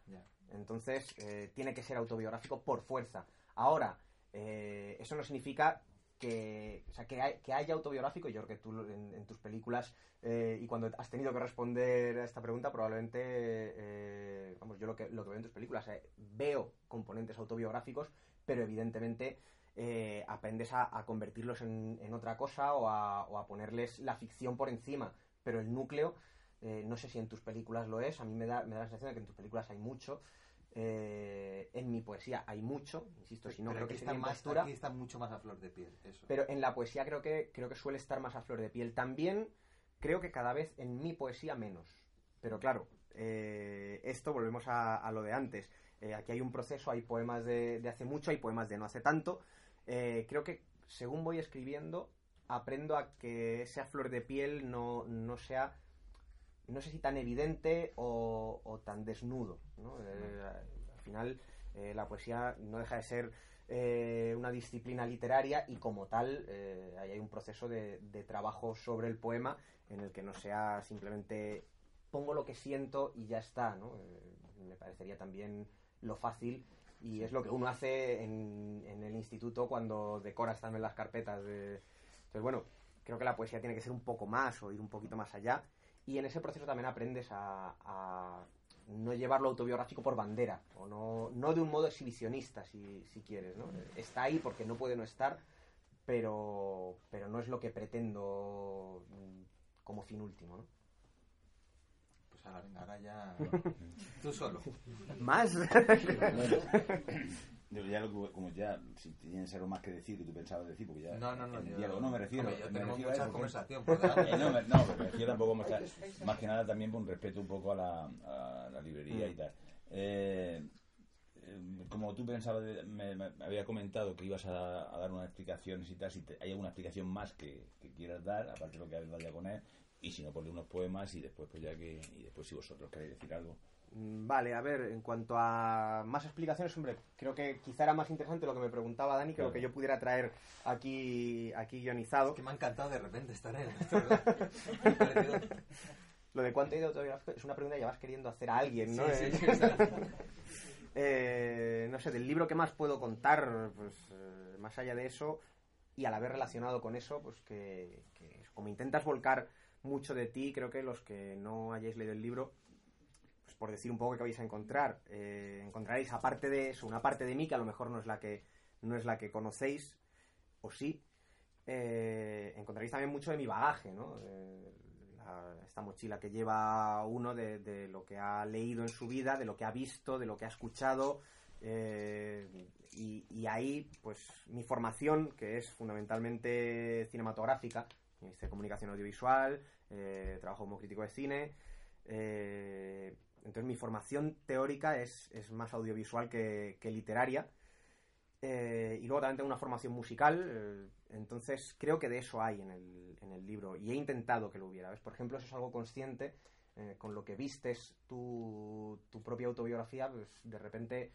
Speaker 6: Entonces eh, tiene que ser autobiográfico por fuerza. Ahora, eh, eso no significa que, o sea, que, hay- que haya autobiográfico. Yo creo que tú en, en tus películas eh, y cuando has tenido que responder a esta pregunta, probablemente, eh, vamos, yo lo que, lo que veo en tus películas, eh, veo componentes autobiográficos, pero evidentemente eh, aprendes a, a convertirlos en, en otra cosa o a, o a ponerles la ficción por encima. Pero el núcleo, eh, no sé si en tus películas lo es, a mí me da, me da la sensación de que en tus películas hay mucho. eh, en mi poesía hay mucho, insisto, si no creo que
Speaker 3: está, más,
Speaker 6: impostura.
Speaker 3: aquí está mucho más a flor de piel. Eso.
Speaker 6: Pero en la poesía creo que, creo que suele estar más a flor de piel. También creo que cada vez en mi poesía menos. Pero claro, eh, esto volvemos a, a lo de antes. Eh, aquí hay un proceso, hay poemas de, de hace mucho, hay poemas de no hace tanto. Eh, creo que según voy escribiendo, aprendo a que esa flor de piel no, no sea, no sé si tan evidente o, o tan desnudo. ¿no? Eh, al final, eh, la poesía no deja de ser eh, una disciplina literaria y como tal ahí hay un proceso de, de trabajo sobre el poema en el que no sea simplemente pongo lo que siento y ya está, ¿no? Me parecería también lo fácil y es lo que uno hace en, en el instituto cuando decoras también las carpetas. De... Entonces, bueno, creo que la poesía tiene que ser un poco más o ir un poquito más allá y en ese proceso también aprendes a, a no llevarlo autobiográfico por bandera o no, no de un modo exhibicionista si, si quieres, ¿no? Está ahí porque no puede no estar, pero, pero no es lo que pretendo mm, como fin último, ¿no?
Speaker 3: Ahora, venga, ahora ya... Tú solo.
Speaker 6: ¿Más?
Speaker 7: Yo ya lo como ya, si tienes algo más que decir que tú pensabas decir, porque ya.
Speaker 3: No, no, no. yo-
Speaker 7: diálogo no me refiero.
Speaker 3: Hombre, ya
Speaker 7: me
Speaker 3: tenemos
Speaker 7: refiero a
Speaker 3: mucha
Speaker 7: eso, que-
Speaker 3: conversación por.
Speaker 7: Eh, no, me, no, me refiero tampoco más, a- más que nada también por un respeto un poco a la, a la librería y tal. Eh, eh, como tú pensabas, de- me, me había comentado que ibas a, a dar unas explicaciones y tal, si te- hay alguna explicación más que, que quieras dar, aparte de lo que has dado ya con él, y si no, ponle unos poemas y después pues ya que y después si vosotros queréis decir algo.
Speaker 6: Mm, Vale, a ver, en cuanto a más explicaciones, hombre, creo que quizá era más interesante lo que me preguntaba Dani que lo que yo pudiera traer aquí, aquí guionizado.
Speaker 3: Que me ha encantado de repente estar en
Speaker 6: Lo de cuánto he ido autobiográfico es una pregunta que llevas queriendo hacer a alguien, ¿no?
Speaker 3: Sí,
Speaker 6: Eh,
Speaker 3: sí, sí, exacto.
Speaker 6: eh, no sé, del libro que más puedo contar, pues eh, más allá de eso, y al haber relacionado con eso, pues que, que como intentas volcar mucho de ti, creo que los que no hayáis leído el libro, pues por decir un poco qué vais a encontrar, eh, encontraréis aparte de eso, una parte de mí que a lo mejor no es la que, no es la que conocéis, o sí, eh, encontraréis también mucho de mi bagaje, ¿no? Eh, esta mochila que lleva uno de, lo que ha leído en su vida, de lo que ha visto, de lo que ha escuchado. y, y ahí, pues, mi formación, que es fundamentalmente cinematográfica, hice comunicación audiovisual, eh, trabajo como crítico de cine. eh, entonces, mi formación teórica es, es más audiovisual que, literaria. Eh, y luego también tengo una formación musical, entonces creo que de eso hay en el, en el libro y he intentado que lo hubiera. ¿ves? Por ejemplo, eso es algo consciente, con lo que vistes tu, tu propia autobiografía, pues de repente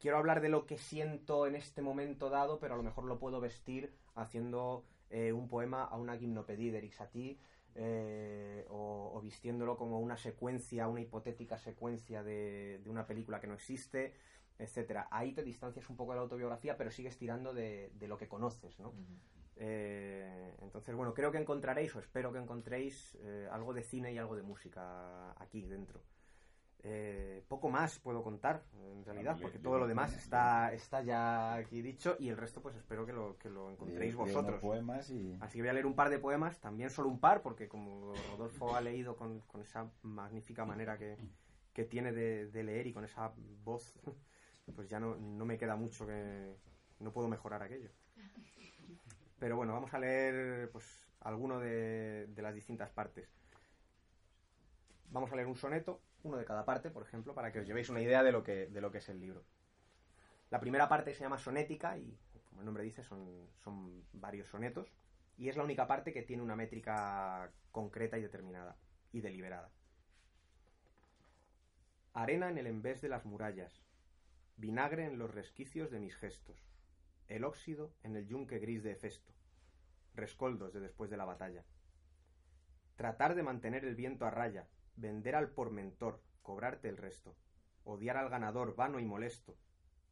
Speaker 6: quiero hablar de lo que siento en este momento dado, pero a lo mejor lo puedo vestir haciendo eh, un poema a una gimnopedí de Erixatí eh, o, o vistiéndolo como una secuencia, una hipotética secuencia de, de una película que no existe etcétera. Ahí te distancias un poco de la autobiografía, pero sigues tirando de, de lo que conoces, ¿no? Eh, entonces, bueno, creo que encontraréis, o espero que encontréis, eh, algo de cine y algo de música aquí dentro. Eh, poco más puedo contar, en realidad,
Speaker 7: Vale,
Speaker 6: porque todo lo demás está, está ya aquí dicho y el resto, pues espero que lo, que lo encontréis vosotros.
Speaker 7: poemas y...
Speaker 6: Así que voy a leer un par de poemas, también solo un par, porque como Rodolfo ha leído con, con esa magnífica manera que, que tiene de, de leer y con esa voz, pues ya no, no me queda mucho que... no puedo mejorar aquello. Pero bueno, vamos a leer pues alguno de, de las distintas partes. Vamos a leer un soneto, uno de cada parte, por ejemplo, para que os llevéis una idea de lo que, de lo que es el libro. La primera parte se llama sonética y, como el nombre dice, son, son varios sonetos. Y es la única parte que tiene una métrica concreta y determinada y deliberada. Arena en el embés de las murallas, vinagre en los resquicios de mis gestos, el óxido en el yunque gris de Hefesto, rescoldos de después de la batalla. Tratar de mantener el viento a raya, vender al pormentor, cobrarte el resto, odiar al ganador vano y molesto,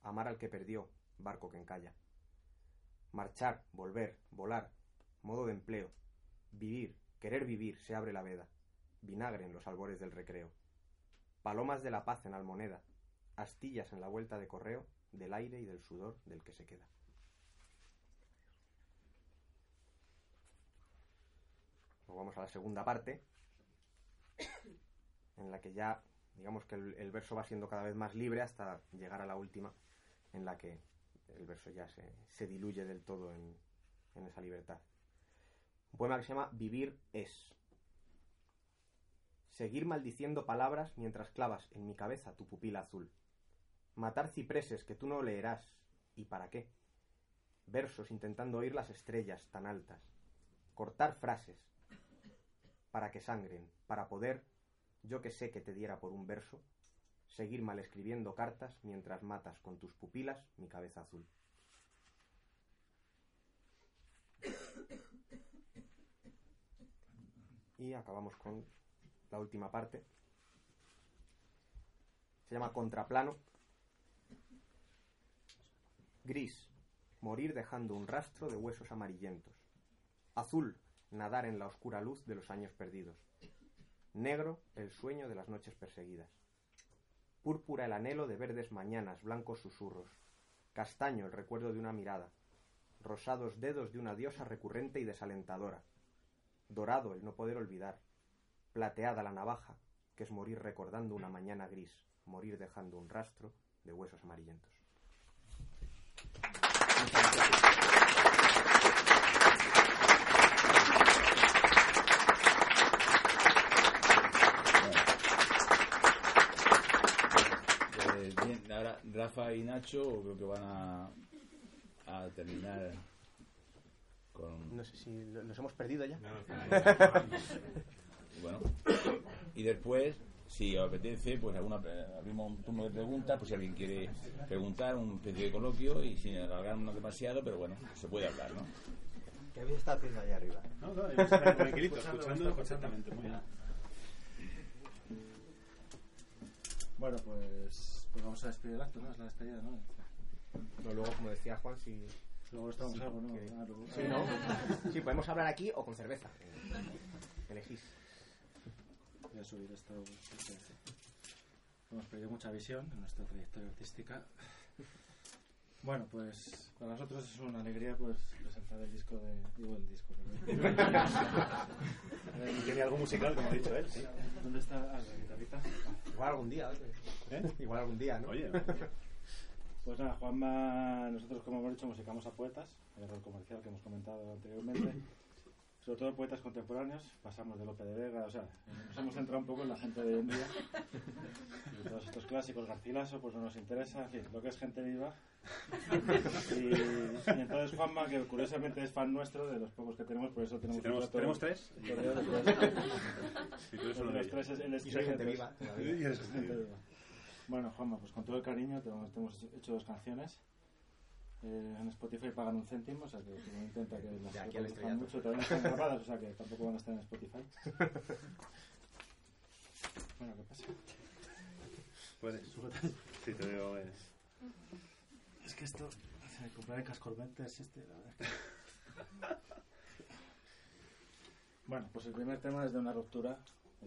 Speaker 6: amar al que perdió, barco que encalla. Marchar, volver, volar, modo de empleo, vivir, querer vivir, se abre la veda, vinagre en los albores del recreo, palomas de la paz en almoneda, astillas en la vuelta de correo, del aire y del sudor del que se queda. Vamos a la segunda parte, en la que ya, digamos que el, verso va siendo cada vez más libre hasta llegar a la última, en la que el verso ya se, se diluye del todo en, en esa libertad. Un poema que se llama Vivir es. Seguir maldiciendo palabras mientras clavas en mi cabeza tu pupila azul. Matar cipreses que tú no leerás. ¿Y para qué? Versos intentando oír las estrellas tan altas. Cortar frases para que sangren, para poder, yo que sé que te diera por un verso, seguir mal escribiendo cartas mientras matas con tus pupilas mi cabeza azul. Y acabamos con la última parte. Se llama Contraplano. Gris, morir dejando un rastro de huesos amarillentos. Azul, nadar en la oscura luz de los años perdidos. Negro, el sueño de las noches perseguidas. Púrpura el anhelo de verdes mañanas, blancos susurros. Castaño el recuerdo de una mirada. Rosados dedos de una diosa recurrente y desalentadora. Dorado el no poder olvidar. Plateada la navaja, que es morir recordando una mañana gris, morir dejando un rastro de huesos amarillentos. Muchas gracias.
Speaker 7: Eh, bien, ahora Rafa y Nacho creo que van a, a terminar con...
Speaker 6: No sé si los hemos perdido ya.
Speaker 7: Bueno, y después si os apetece, pues alguna, abrimos un turno de preguntas, pues si alguien quiere preguntar, un especie de coloquio y sin alargarnos demasiado, pero bueno, se puede hablar, ¿no?
Speaker 3: ¿Qué habéis estado haciendo allá arriba?
Speaker 1: No, no, tranquilitos, escuchando perfectamente, muy bien.
Speaker 2: Bueno, pues, pues vamos a despedir el acto, ¿no? Es la despedida, ¿no?
Speaker 6: No, luego, como decía Juan, si...
Speaker 2: Luego estamos
Speaker 6: Sí,
Speaker 2: algo, ¿no?
Speaker 6: que-
Speaker 2: Ah, luego-
Speaker 6: Sí, ¿no? Sí, podemos hablar aquí o con cerveza. Elegís.
Speaker 2: Voy a subir esto. Hemos perdido mucha visión en nuestra trayectoria artística. Bueno, pues para nosotros es una alegría pues presentar el disco de... Digo el disco, perdón.
Speaker 1: Tiene algo musical, como ha dicho él, sí.
Speaker 2: ¿Dónde está la guitarrita?
Speaker 6: Igual algún día, oye.
Speaker 1: ¿Eh?
Speaker 6: Igual algún día, ¿no?
Speaker 1: Oye,
Speaker 2: Pues nada, Juanma, nosotros como hemos dicho musicamos a poetas, el error comercial que hemos comentado anteriormente, sobre todo poetas contemporáneos, pasamos de Lope de Vega, o sea, nos hemos centrado un poco en la gente de hoy en día, y todos estos clásicos, Garcilaso, pues no nos interesa, en fin, lo que es gente viva. Y, y entonces Juanma, que curiosamente es fan nuestro, de los pocos que tenemos, por eso tenemos
Speaker 1: Si tenemos- tenemos tres.
Speaker 6: Y soy gente viva. todavía.
Speaker 1: Y eres
Speaker 2: Gente
Speaker 1: gente viva.
Speaker 2: viva. Bueno, Juanma, pues con todo el cariño te hemos, te hemos hecho dos canciones. Eh, en Spotify pagan un céntimo, o sea que uno intenta que las
Speaker 6: estrellato.
Speaker 2: mucho, todavía no están grabadas, o sea que tampoco van a estar en Spotify. Bueno, ¿qué pasa?
Speaker 1: Puedes. Sí, te veo. Es...
Speaker 2: Es que esto, el comprar en Cascorventes, este, la verdad es que... Bueno, pues el primer tema es de una ruptura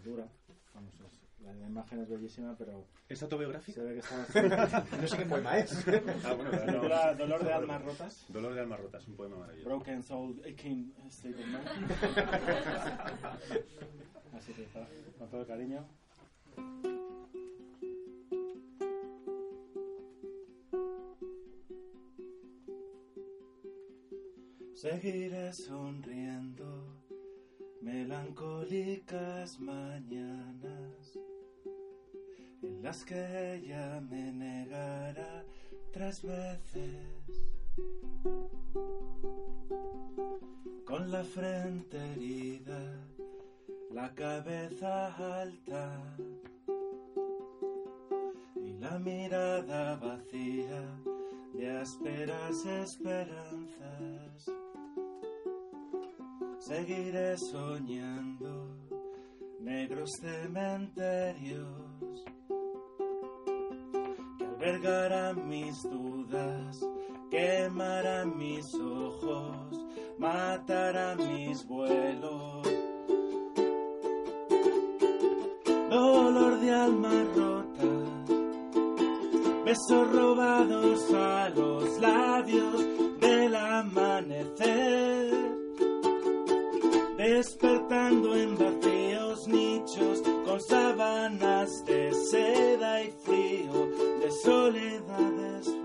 Speaker 2: dura. Vamos, es- la imagen es bellísima, pero
Speaker 1: ¿Es
Speaker 2: se
Speaker 1: autobiográfico?
Speaker 2: ve que está.
Speaker 6: No sé qué poema es.
Speaker 1: Ah, bueno,
Speaker 2: Se
Speaker 1: no.
Speaker 2: Dolor de almas rotas.
Speaker 1: Dolor de almas rotas, un poema maravilloso.
Speaker 2: Broken Soul, Aching State of Mind. Así que está, con todo el cariño. Seguiré sonriendo, melancólicas mañanas, en las que ella me negará tres veces con la frente herida, la cabeza alta y la mirada vacía de ásperas esperanzas. Seguiré soñando negros cementerios que albergarán mis dudas, quemarán mis ojos, matarán mis vuelos. Dolor de alma rota, besos robados a los labios del amanecer, despertando en vacíos nichos con sábanas de seda y frío, de soledades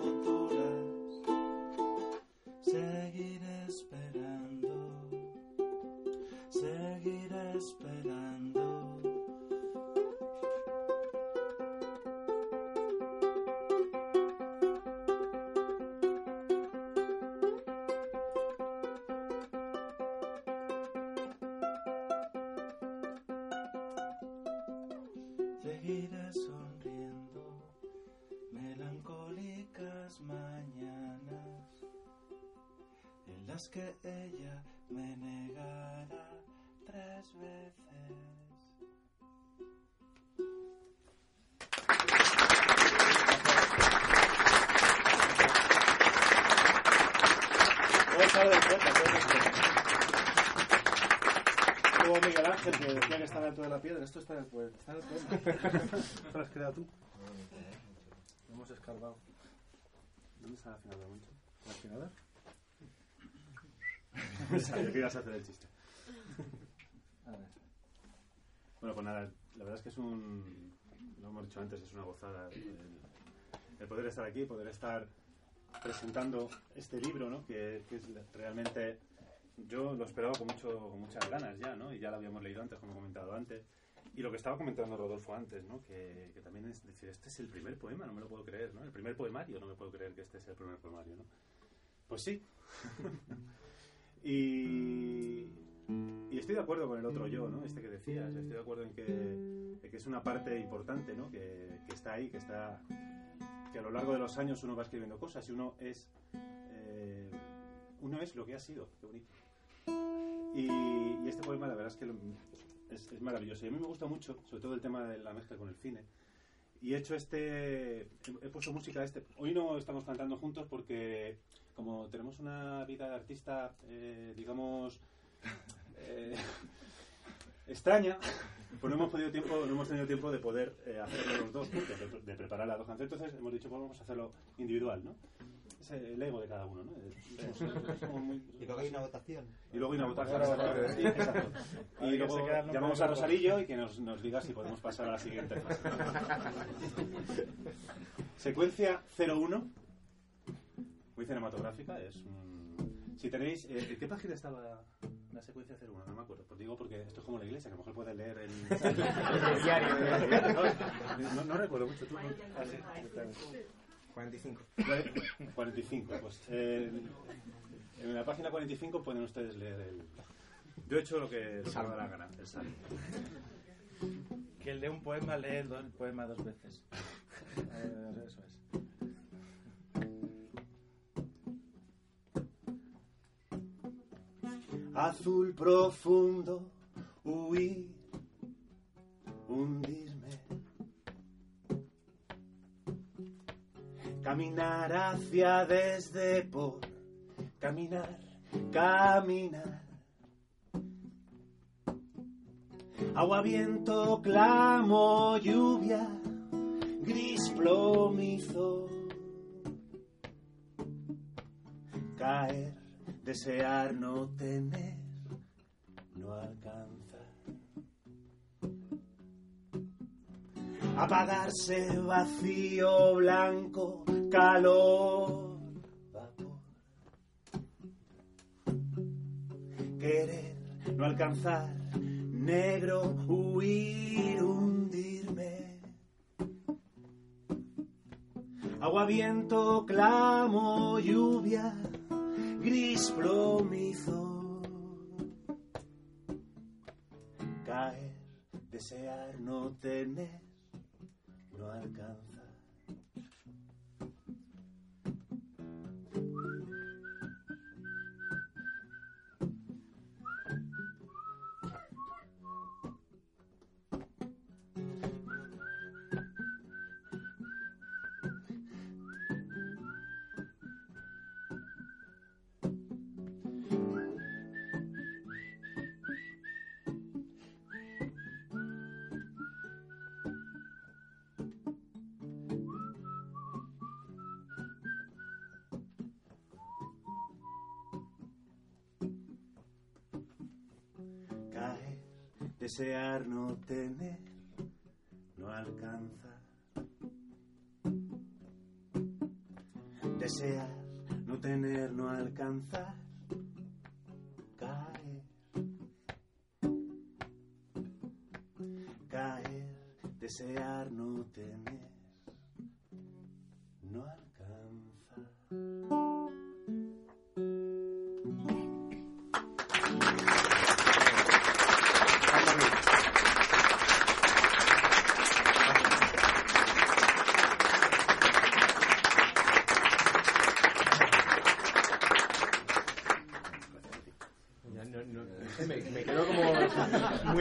Speaker 1: Sabía que ibas a hacer el chiste.
Speaker 2: A ver.
Speaker 1: Bueno, pues nada, la verdad es que es un. Lo hemos dicho antes, es una gozada el, el poder estar aquí, poder estar presentando este libro, ¿no? Que, que es realmente. Yo lo esperaba con, mucho, con muchas ganas ya, ¿no? Y ya lo habíamos leído antes, como he comentado antes. Y lo que estaba comentando Rodolfo antes, ¿no? Que, que también es decir, este es el primer poema, no me lo puedo creer, ¿no? El primer poemario, no me puedo creer que este sea el primer poemario, ¿no? Pues sí. y, estoy de acuerdo con el otro yo, ¿no? Este que decías. Estoy de acuerdo en que, es una parte importante, ¿no? Que, está ahí, que está que a lo largo de los años uno va escribiendo cosas y uno es eh, uno es lo que ha sido. Qué bonito. Y, este poema, la verdad es que es, es maravilloso. Y a mí me gusta mucho, sobre todo el tema de la mezcla con el cine. Y he hecho este. He, puesto música a este. Hoy no estamos cantando juntos porque, como tenemos una vida de artista, eh, digamos. eh, extraña, pues no hemos, podido tiempo, no hemos tenido tiempo de poder eh, hacerlo los dos juntos, de, de preparar las dos canciones. Entonces hemos dicho, pues vamos a hacerlo individual, ¿no? Es el ego de cada uno, ¿no? Muy-
Speaker 3: Y luego hay una votación.
Speaker 1: y luego hay una votación. Sí, exacto. Y luego llamamos a. Rosarillo y que nos, nos diga si podemos pasar a la siguiente fase. Secuencia 01. Muy cinematográfica. Es un- Si tenéis... eh, ¿En qué página estaba la secuencia 01? No me acuerdo. Pues digo porque esto es como la iglesia, que a lo mejor puedes leer el...
Speaker 6: El diario.
Speaker 1: No, no, no recuerdo mucho. ¿Tú?
Speaker 6: 45.
Speaker 1: 45. Pues eh, en la página 45 pueden ustedes leer el... Yo he hecho lo que se me da la gana, el salmo.
Speaker 2: Que el de un poema lee el, do- el poema dos veces. Eh, eso es.
Speaker 1: Azul profundo, huir, hundirme. Caminar hacia desde por caminar, caminar. Agua, viento, clamo, lluvia, gris plomizo. Caer, desear, no tener, no alcanzar. Apagarse, vacío, blanco, calor, vapor. Querer, no alcanzar, negro, huir, hundirme. Agua, viento, clamo, lluvia, gris plomizo. Caer, desear, no tener, no alcanza. Desear, no tener, no alcanza. Desear, no tener, no alcanzar. Caer. Caer, desear, no tener,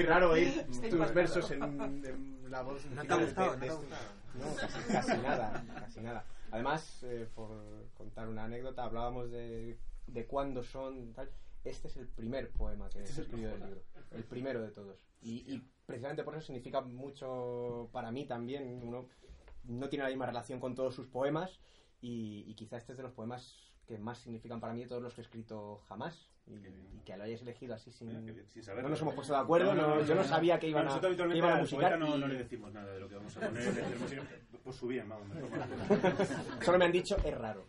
Speaker 6: raro oír tus versos en, en la voz.
Speaker 3: ¿No te ha
Speaker 6: de-
Speaker 3: gustado?
Speaker 6: de-
Speaker 3: ¿No te
Speaker 6: de-
Speaker 3: gustado?
Speaker 6: No, casi, casi nada, casi nada. Además, eh, por contar una anécdota, hablábamos de, de cuándo son tal. Este es el primer poema que se escribió del libro, el primero de todos. Y, y precisamente por eso significa mucho para mí también. Uno no tiene la misma relación con todos sus poemas y, y quizá este es de los poemas que más significan para mí de todos los que he escrito jamás. Y,
Speaker 1: Qué bien.
Speaker 6: y que lo hayáis elegido así sin,
Speaker 1: saberlo.
Speaker 6: no nos hemos puesto de acuerdo, no- yo no sabía que iban a,
Speaker 1: Nosotros
Speaker 6: que
Speaker 1: habitualmente
Speaker 6: iban a musicar.
Speaker 1: poeta no,
Speaker 6: y
Speaker 1: no le decimos nada de lo que vamos a poner. decimos siempre, por su bien, vamos. mejor.
Speaker 6: Solo me han dicho, es raro.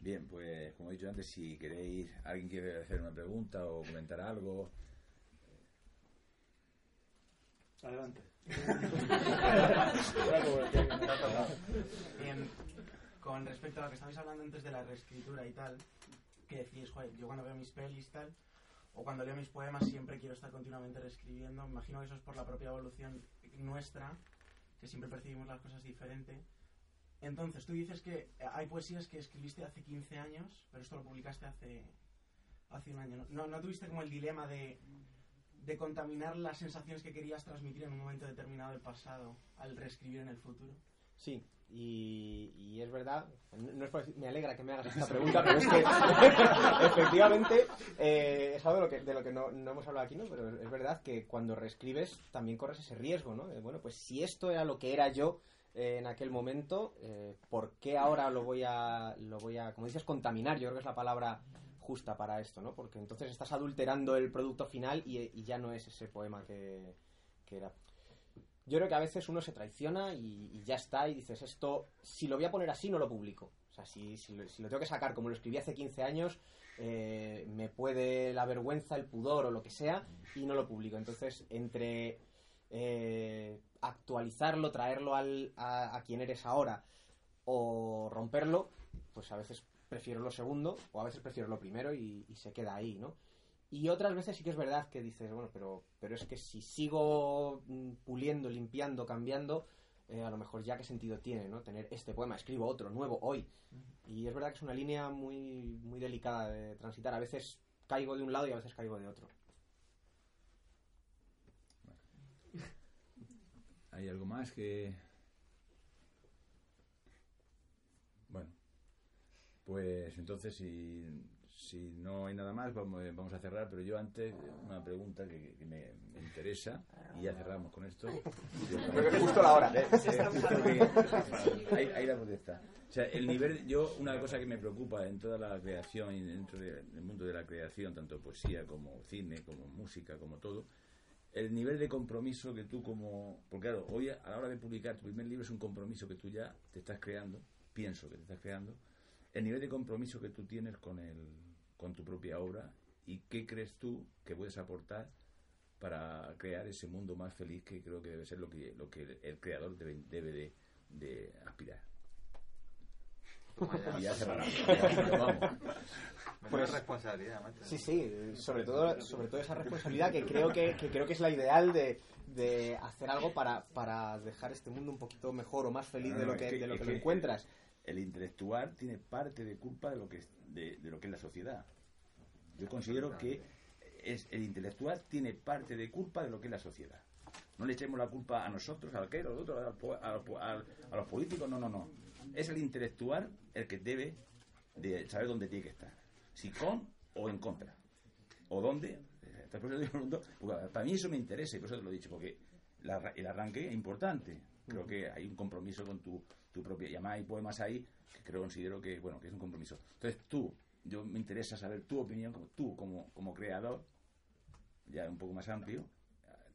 Speaker 7: Bien, pues como he dicho antes, si queréis, alguien quiere hacer una pregunta o comentar algo.
Speaker 1: Adelante.
Speaker 8: Bien, con respecto a lo que estabais hablando antes de la reescritura y tal,
Speaker 2: que decís, joder, yo cuando veo mis pelis tal, o cuando leo mis poemas siempre quiero estar continuamente reescribiendo. Me imagino que eso es por la propia evolución nuestra, que siempre percibimos las cosas diferente. Entonces, tú dices que hay poesías que escribiste hace 15 años, pero esto lo publicaste hace, hace un año. ¿No, no tuviste como el dilema de, de contaminar las sensaciones que querías transmitir en un momento determinado del pasado al reescribir en el futuro?
Speaker 6: Sí, y, y es verdad, no es por- me alegra que me hagas esta pregunta, pero es que efectivamente eh, es algo de lo que, de lo que no, no hemos hablado aquí, ¿no? Pero es verdad que cuando reescribes también corres ese riesgo, ¿no? De, bueno, pues si esto era lo que era yo eh, en aquel momento, eh, ¿por qué ahora lo voy a, lo voy a, como dices, contaminar? Yo creo que es la palabra justa para esto, ¿no? Porque entonces estás adulterando el producto final y, ya no es ese poema que, era. Yo creo que a veces uno se traiciona y, y ya está, y dices, esto, si lo voy a poner así, no lo publico. O sea, si, si, lo, si lo tengo que sacar como lo escribí hace 15 años, eh, me puede la vergüenza, el pudor o lo que sea, y no lo publico. Entonces, entre eh, actualizarlo, traerlo al, a, a quien eres ahora, o romperlo, pues a veces prefiero lo segundo, o a veces prefiero lo primero y, y se queda ahí, ¿no? Y otras veces sí que es verdad que dices, bueno, pero, pero es que si sigo mm, puliendo, limpiando, cambiando, eh, a lo mejor ya qué sentido tiene, ¿no? Tener este poema, escribo otro, nuevo, hoy. Y es verdad que es una línea muy, muy delicada de transitar. A veces caigo de un lado y a veces caigo de otro.
Speaker 4: ¿Hay algo más que...? Bueno, pues entonces si, si no hay nada más vamos, eh, vamos a cerrar, pero yo antes una pregunta que, que me, me interesa y ya cerramos con esto.
Speaker 6: Que es justo la hora.
Speaker 4: Eh, eh, justo que- ahí, ahí la contesta. O sea, el nivel, yo, una cosa que me preocupa en toda la creación y dentro de- del mundo de la creación, tanto poesía como cine, como música, como todo, el nivel de compromiso que tú como... Porque claro, hoy a la hora de publicar tu primer libro es un compromiso que tú ya te estás creando, pienso que te estás creando, el nivel de compromiso que tú tienes con, el, con tu propia obra y qué crees tú que puedes aportar para crear ese mundo más feliz que creo que debe ser lo que, lo que el, el creador debe, debe de, de aspirar. Y ya cerrará. Vamos.
Speaker 3: Pues responsabilidad, macho.
Speaker 6: Sí, sí, sobre todo, sobre todo esa responsabilidad que creo que, que creo que es la ideal de, de hacer algo para, para dejar este mundo un poquito mejor o más feliz de
Speaker 4: No,
Speaker 6: lo que,
Speaker 4: que-
Speaker 6: de lo, que lo
Speaker 4: que-
Speaker 6: encuentras.
Speaker 4: El intelectual tiene parte de culpa de lo que es, de, de lo que es la sociedad. Yo considero que es el intelectual tiene parte de culpa de lo que es la sociedad. No le echemos la culpa a nosotros, al que, al otro, al al a los políticos, no, no, no. Es el intelectual el que debe de saber dónde tiene que estar. Si con o en contra. O dónde. Porque para mí eso me interesa y por eso te lo he dicho, porque la el arranque es importante. Creo que hay un compromiso con tu, tu propia. Y además hay poemas ahí que creo, considero que, bueno, que es un compromiso. Entonces tú, yo me interesa saber tu opinión, como tú como, como creador, ya un poco más amplio,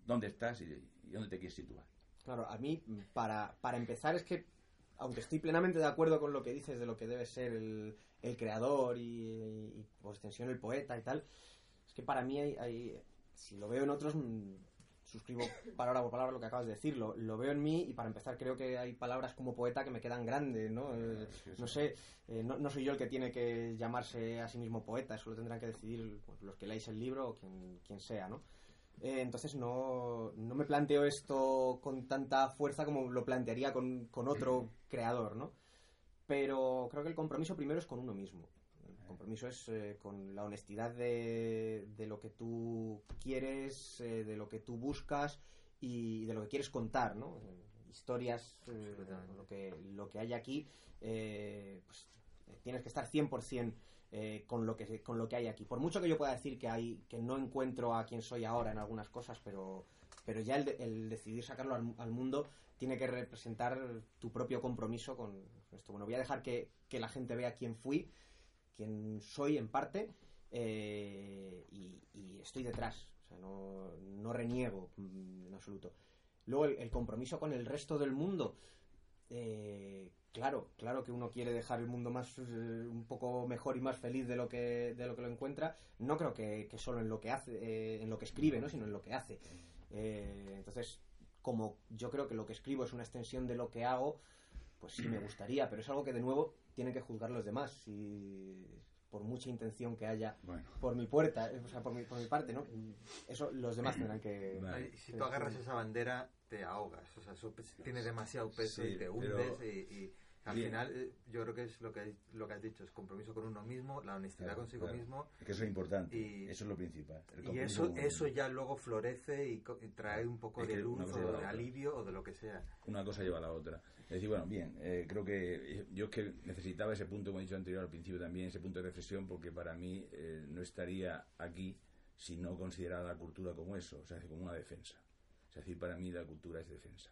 Speaker 4: dónde estás y, dónde te quieres situar.
Speaker 6: Claro, a mí, para, para empezar, es que, aunque estoy plenamente de acuerdo con lo que dices de lo que debe ser el, creador y, por extensión, el poeta y tal, es que para mí hay, hay- si lo veo en otros, mm, suscribo palabra por palabra lo que acabas de decir, lo, lo veo en mí y para empezar creo que hay palabras como poeta que me quedan grandes, ¿no? Eh, no sé, eh, no, no soy yo el que tiene que llamarse a sí mismo poeta, eso lo tendrán que decidir pues, los que leáis el libro o quien, quien sea, ¿no? Eh, entonces no, no me planteo esto con tanta fuerza como lo plantearía con, con otro creador, ¿no? Pero creo que el compromiso primero es con uno mismo. Compromiso es eh, con la honestidad de, de lo que tú quieres, eh, de lo que tú buscas y de lo que quieres contar, ¿no? Eh, historias, eh, lo, que, lo que hay aquí, eh, pues tienes que estar 100% eh, con lo que con lo que hay aquí. Por mucho que yo pueda decir que hay que no encuentro a quien soy ahora en algunas cosas, pero pero ya el, el decidir sacarlo al, al mundo tiene que representar tu propio compromiso con esto. Bueno, voy a dejar que, que la gente vea quién fui, quién soy en parte eh, y, estoy detrás. O sea, no, reniego en absoluto. Luego el, compromiso con el resto del mundo. Eh, claro, claro que uno quiere dejar el mundo más eh, un poco mejor y más feliz de lo que de lo que lo encuentra. No creo que, solo en lo que hace, en lo que escribe, ¿no? sino en lo que hace. Entonces, como yo creo que lo que escribo es una extensión de lo que hago, pues sí me gustaría, pero es algo que de nuevo tienen que juzgar los demás. Si, por mucha intención que haya
Speaker 4: Bueno.
Speaker 6: por mi puerta, o sea, por mi, por mi parte, ¿no? Eso los demás tendrán que...
Speaker 4: Vale.
Speaker 3: Si tú agarras esa bandera, te ahogas. O sea, eso pes- tiene demasiado peso
Speaker 4: Sí,
Speaker 3: y te
Speaker 4: pero-
Speaker 3: hundes. Y, y al
Speaker 4: Bien.
Speaker 3: final, eh, yo creo que es lo que, hay- lo que has dicho: es compromiso con uno mismo, la honestidad
Speaker 4: Claro,
Speaker 3: consigo
Speaker 4: claro.
Speaker 3: mismo.
Speaker 4: Es que eso es importante.
Speaker 3: Y-
Speaker 4: eso es lo principal.
Speaker 3: Y eso, eso ya luego florece y, trae un poco
Speaker 4: Es
Speaker 3: de luz o de alivio o de lo que sea.
Speaker 4: una cosa lleva a la otra. Es decir, bueno, bien, eh, creo que yo es que necesitaba ese punto, como he dicho anterior al principio también, ese punto de reflexión, porque para mí eh, no estaría aquí si no considerara la cultura como eso, o sea, como una defensa. Es decir, para mí la cultura es defensa.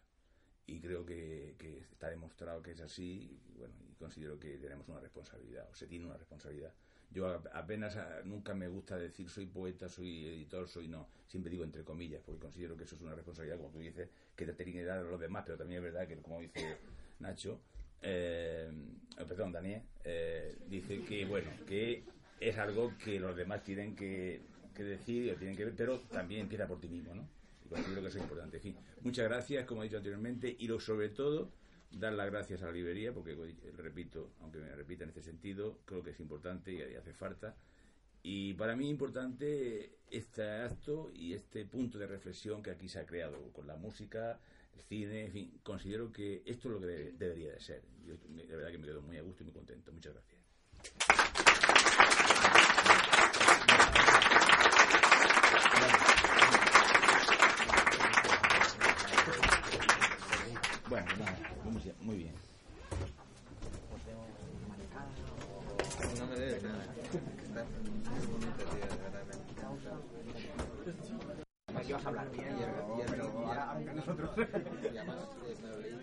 Speaker 4: Y creo que, que está demostrado que es así, y bueno, y considero que tenemos una responsabilidad, o se tiene una responsabilidad. Yo apenas, nunca me gusta decir soy poeta, soy editor, soy no, siempre digo entre comillas, porque considero que eso es una responsabilidad, como tú dices, que te tienen que dar a los demás, pero también es verdad que, como dice Nacho, eh, eh, perdón, Daniel, eh, dice que, bueno, que es algo que los demás tienen que, que decir, o tienen que ver, pero también empieza por ti mismo, ¿no? Considero que es importante. En fin, muchas gracias, como he dicho anteriormente, y lo, sobre todo, dar las gracias a la librería, porque, eh, repito, aunque me repita en este sentido, creo que es importante y hace falta. Y para mí es importante este acto y este punto de reflexión que aquí se ha creado con la música, el cine, en fin, considero que esto es lo que de- debería de ser. Yo, de verdad que me quedo muy a gusto y muy contento. Muchas gracias. Bueno, nada, vamos ya, muy bien.
Speaker 3: No me debes nada. Está muy.
Speaker 6: Aquí vas a hablar bien y,
Speaker 3: eh, me lo leí como casi